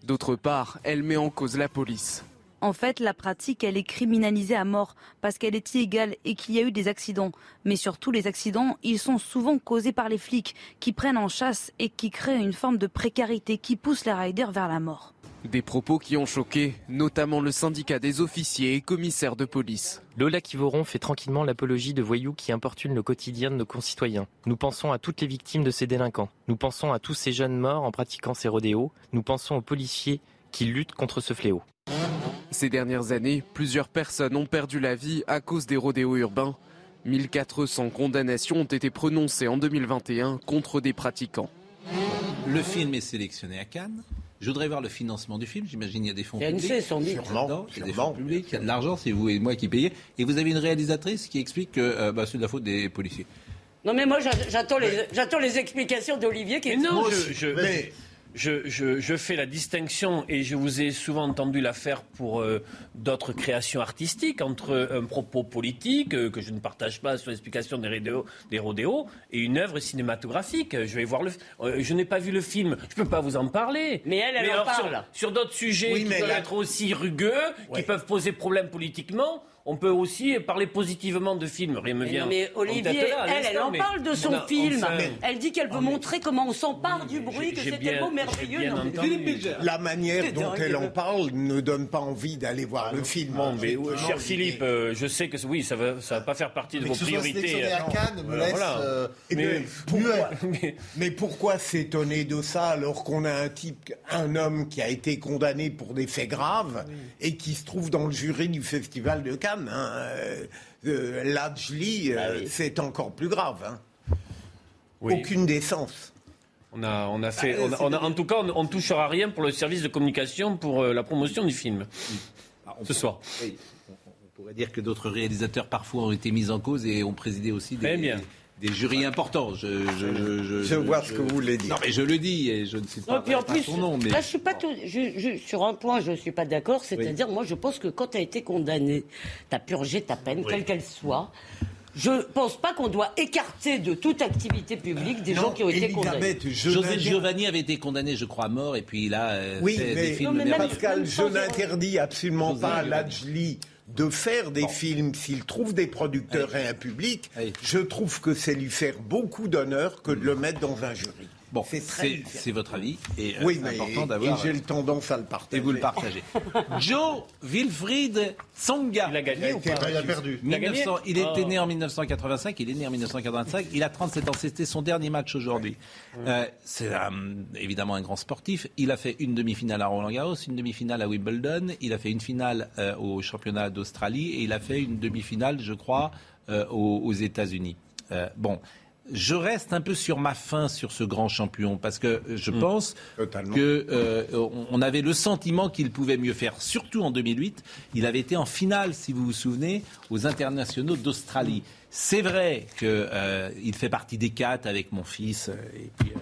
D'autre part, elle met en cause la police. En fait, la pratique, elle est criminalisée à mort parce qu'elle est illégale et qu'il y a eu des accidents. Mais surtout, les accidents, ils sont souvent causés par les flics qui prennent en chasse et qui créent une forme de précarité qui pousse les riders vers la mort. Des propos qui ont choqué, notamment le syndicat des officiers et commissaires de police. Lola Kivoron fait tranquillement l'apologie de voyous qui importunent le quotidien de nos concitoyens. Nous pensons à toutes les victimes de ces délinquants. Nous pensons à tous ces jeunes morts en pratiquant ces rodéos. Nous pensons aux policiers qui luttent contre ce fléau. Ces dernières années, plusieurs personnes ont perdu la vie à cause des rodéos urbains. 1400 condamnations ont été prononcées en 2021 contre des pratiquants. Le film est sélectionné à Cannes. Je voudrais voir le financement du film. J'imagine il y a des fonds publics. sans doute. Sûrement, Non, il y a des fonds publics, il y a de l'argent, c'est vous et moi qui payez. Et vous avez une réalisatrice qui explique que euh, bah, c'est de la faute des policiers. Non mais moi j'a- j'attends les, j'attends les explications d'Olivier qui Mais non, je, je, je, je- je fais la distinction et je vous ai souvent entendu la faire pour euh, d'autres créations artistiques entre un propos politique euh, que je ne partage pas sur l'explication des, rodéos- des rodéos et une œuvre cinématographique. Je vais voir le. euh, je n'ai pas vu le film, je peux pas vous en parler. Mais elle, elle en alors, parle. Sur, sur d'autres sujets Oui, qui mais peuvent là- être aussi rugueux, qui peuvent poser problème politiquement. On peut aussi parler positivement de films. Rien me vient. non, mais Olivier, elle, elle en mais parle de son film. enfin- Elle dit qu'elle veut montrer comment on s'empare du bruit, que j'ai c'est bien- tellement merveilleux. La manière dont dingue. elle en parle ne donne pas envie d'aller voir le film. Mais, Effectivement, cher il Philippe, euh, je sais que oui, ça va, ça va pas faire partie de Mais vos priorités. sélectionné à euh, Cannes me voilà, laisse, voilà. euh, mais bien, pourquoi, mais pourquoi s'étonner de ça alors qu'on a un type, un homme qui a été condamné pour des faits graves et qui se trouve dans le jury du Festival de Cannes? Hein, euh, euh, euh, c'est encore plus grave. hein. Oui. Aucune décence. on a, on a fait, Ah, on a- on a- en tout cas, on, on touchera rien pour le service de communication pour euh, la promotion du film. Ah, on Ce peut- soir. oui, on, pourrait dire que d'autres réalisateurs parfois ont été mis en cause et ont présidé aussi Très des, bien. Des jurys importants. Je, je, je, je- Je vois ce que vous voulez dire. Non, mais je le dis et je ne cite Non, pas, puis en pas plus, son nom. Mais... là, je suis pas tout, je- je- sur un point, je suis pas d'accord. C'est-à-dire, moi, je pense que quand tu as été condamné, tu as purgé ta peine, quelle qu'elle soit. Je pense pas qu'on doit écarter de toute activité publique des gens qui ont été condamnés. José Giovanni avait été condamné, je crois, à mort, et puis il a euh, Oui, mais, des films Non, mais même- Pascal, je n'interdis absolument José pas. Lajli de faire des films s'il trouve des producteurs et un public. Je trouve que c'est lui faire beaucoup d'honneur que de le mettre dans un jury. Bon, c'est votre avis, et euh, Oui, c'est mais important et d'avoir... j'ai le tendance à le partager. Et vous le partagez. Joe Wilfried Tsonga. Il a gagné ou pas Il a perdu. Il a gagné 1900 il était Oh. né en 1985, il est né en 1985, il a 37 ans, c'était son dernier match aujourd'hui. Euh, c'est euh, évidemment un grand sportif, il a fait une demi-finale à Roland Garros, une demi-finale à Wimbledon, il a fait une finale euh, au championnat d'Australie et il a fait une demi-finale, je crois, euh, aux, aux États-Unis. Euh, bon. Je reste un peu sur ma faim sur ce grand champion parce que je pense Totalement. que euh, on- avait le sentiment qu'il pouvait mieux faire. Surtout en 2008, il avait été en finale, si vous vous souvenez, aux internationaux d'Australie. C'est vrai qu'il fait partie des quatre avec mon fils euh, et puis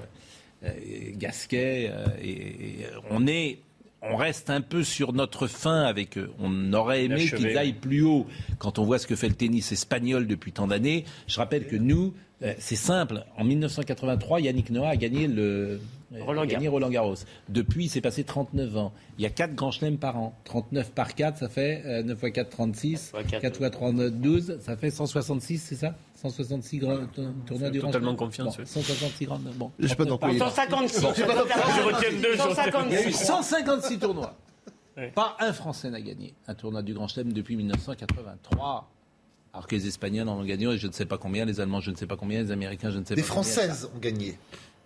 euh, euh, Gasquet. euh, et, et on est, on reste un peu sur notre fin avec eux. On aurait aimé qu'ils aillent plus haut quand on voit ce que fait le tennis espagnol depuis tant d'années. Je rappelle que nous, euh, c'est simple. En 1983, Yannick Noah a gagné le Roland gagné Roland Garros. Depuis, il s'est passé 39 ans. Il y a 4 grands chelems par an. 39 par 4, ça fait euh, 9 x 4, 36. 4 x 3, 12, ça fait 166, c'est ça? 166 grands tournois fais du Grand totalement Chelem. confiance, Bon, oui. 166 grands. Bon. Je sais pas dans quoi il est. 156. Je retiens deux, je retiens Il y a eu 156. 156 tournois. Pas un Français n'a gagné un tournoi du Grand Chelem depuis 1983. Alors que les Espagnols en ont gagné, je ne sais pas combien, les Allemands, je ne sais pas combien, les Américains, je ne sais Des pas combien. Françaises ont gagné.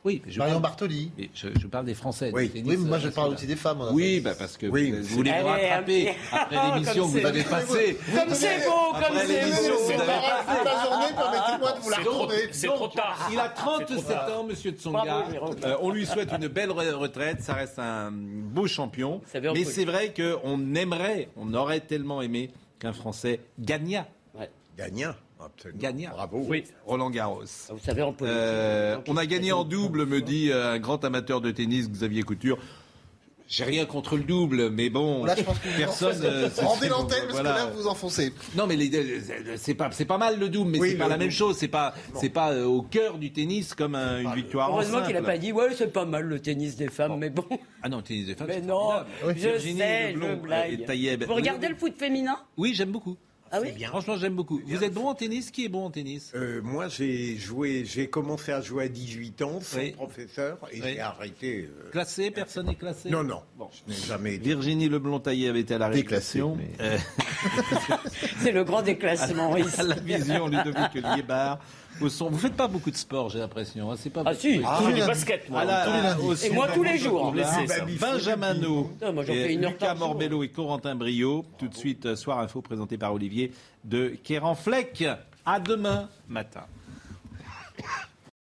Oui, mais je Marion parle, Bartoli. mais je, je parle des Français. Oui. du tennis, Oui, mais moi je parle aussi des femmes. Oui, fait. bah parce que Oui, vous, voulez vous rattraper après l'émission que vous avez passée. Comme c'est beau, comme c'est beau. vous C'est la journée, permettez-moi de vous la retourner. c'est trop tard. Il a 37 C'est trop tard. ans, monsieur Tsonga. Euh, on lui souhaite une belle re- retraite. Ça reste un beau champion. Mais c'est vrai qu'on aimerait, on aurait tellement aimé qu'un Français gagnât. Gagnant, absolument. Bravo. Oui. Roland Garros. Vous savez, on peut. Euh, on a gagné en double, me dit euh, un grand amateur de tennis, Xavier Couture. J'ai rien contre le double, mais bon, Là, je pense que vous personne. euh, Rendez l'antenne, parce que voilà. là, vous enfoncez. Non, mais les- c'est pas, c'est pas mal le double, mais Oui, c'est pas la même chose. C'est pas, c'est pas euh, au cœur du tennis comme un- une victoire en Heureusement qu'il n'a simple. pas dit ouais c'est pas mal le tennis des femmes mais bon. Ah non, le tennis des femmes. Mais c'est non, formidable. je Virginie sais, Leblond, je blague. Vous regardez le foot féminin? Oui, j'aime beaucoup. Ah oui Franchement, j'aime beaucoup. Vous êtes bon en tennis? Qui est bon en tennis? Euh, moi, j'ai joué, j'ai commencé à jouer à 18 ans sans Oui. professeur et Oui. j'ai arrêté. euh, Classé Personne n'est classé? Non, non. Bon. Je n'ai jamais été. Virginie Leblond-Taillé avait été à la Déclassé, réclamation. Euh, C'est le grand déclassement ici. à la vision, Ludovic Liébar. Au son. Vous faites pas beaucoup de sport, j'ai l'impression. hein, C'est pas Ah si, Je fais du basket, moi. À la- tous les lundis. au Et son, moi, tous les jours. Blessé, ça. Benjamin No, Ah, Lucas. Morbello et Corentin Brio. Tout de suite, euh, Soir Info présenté par Olivier de Kéranfleck. À demain matin.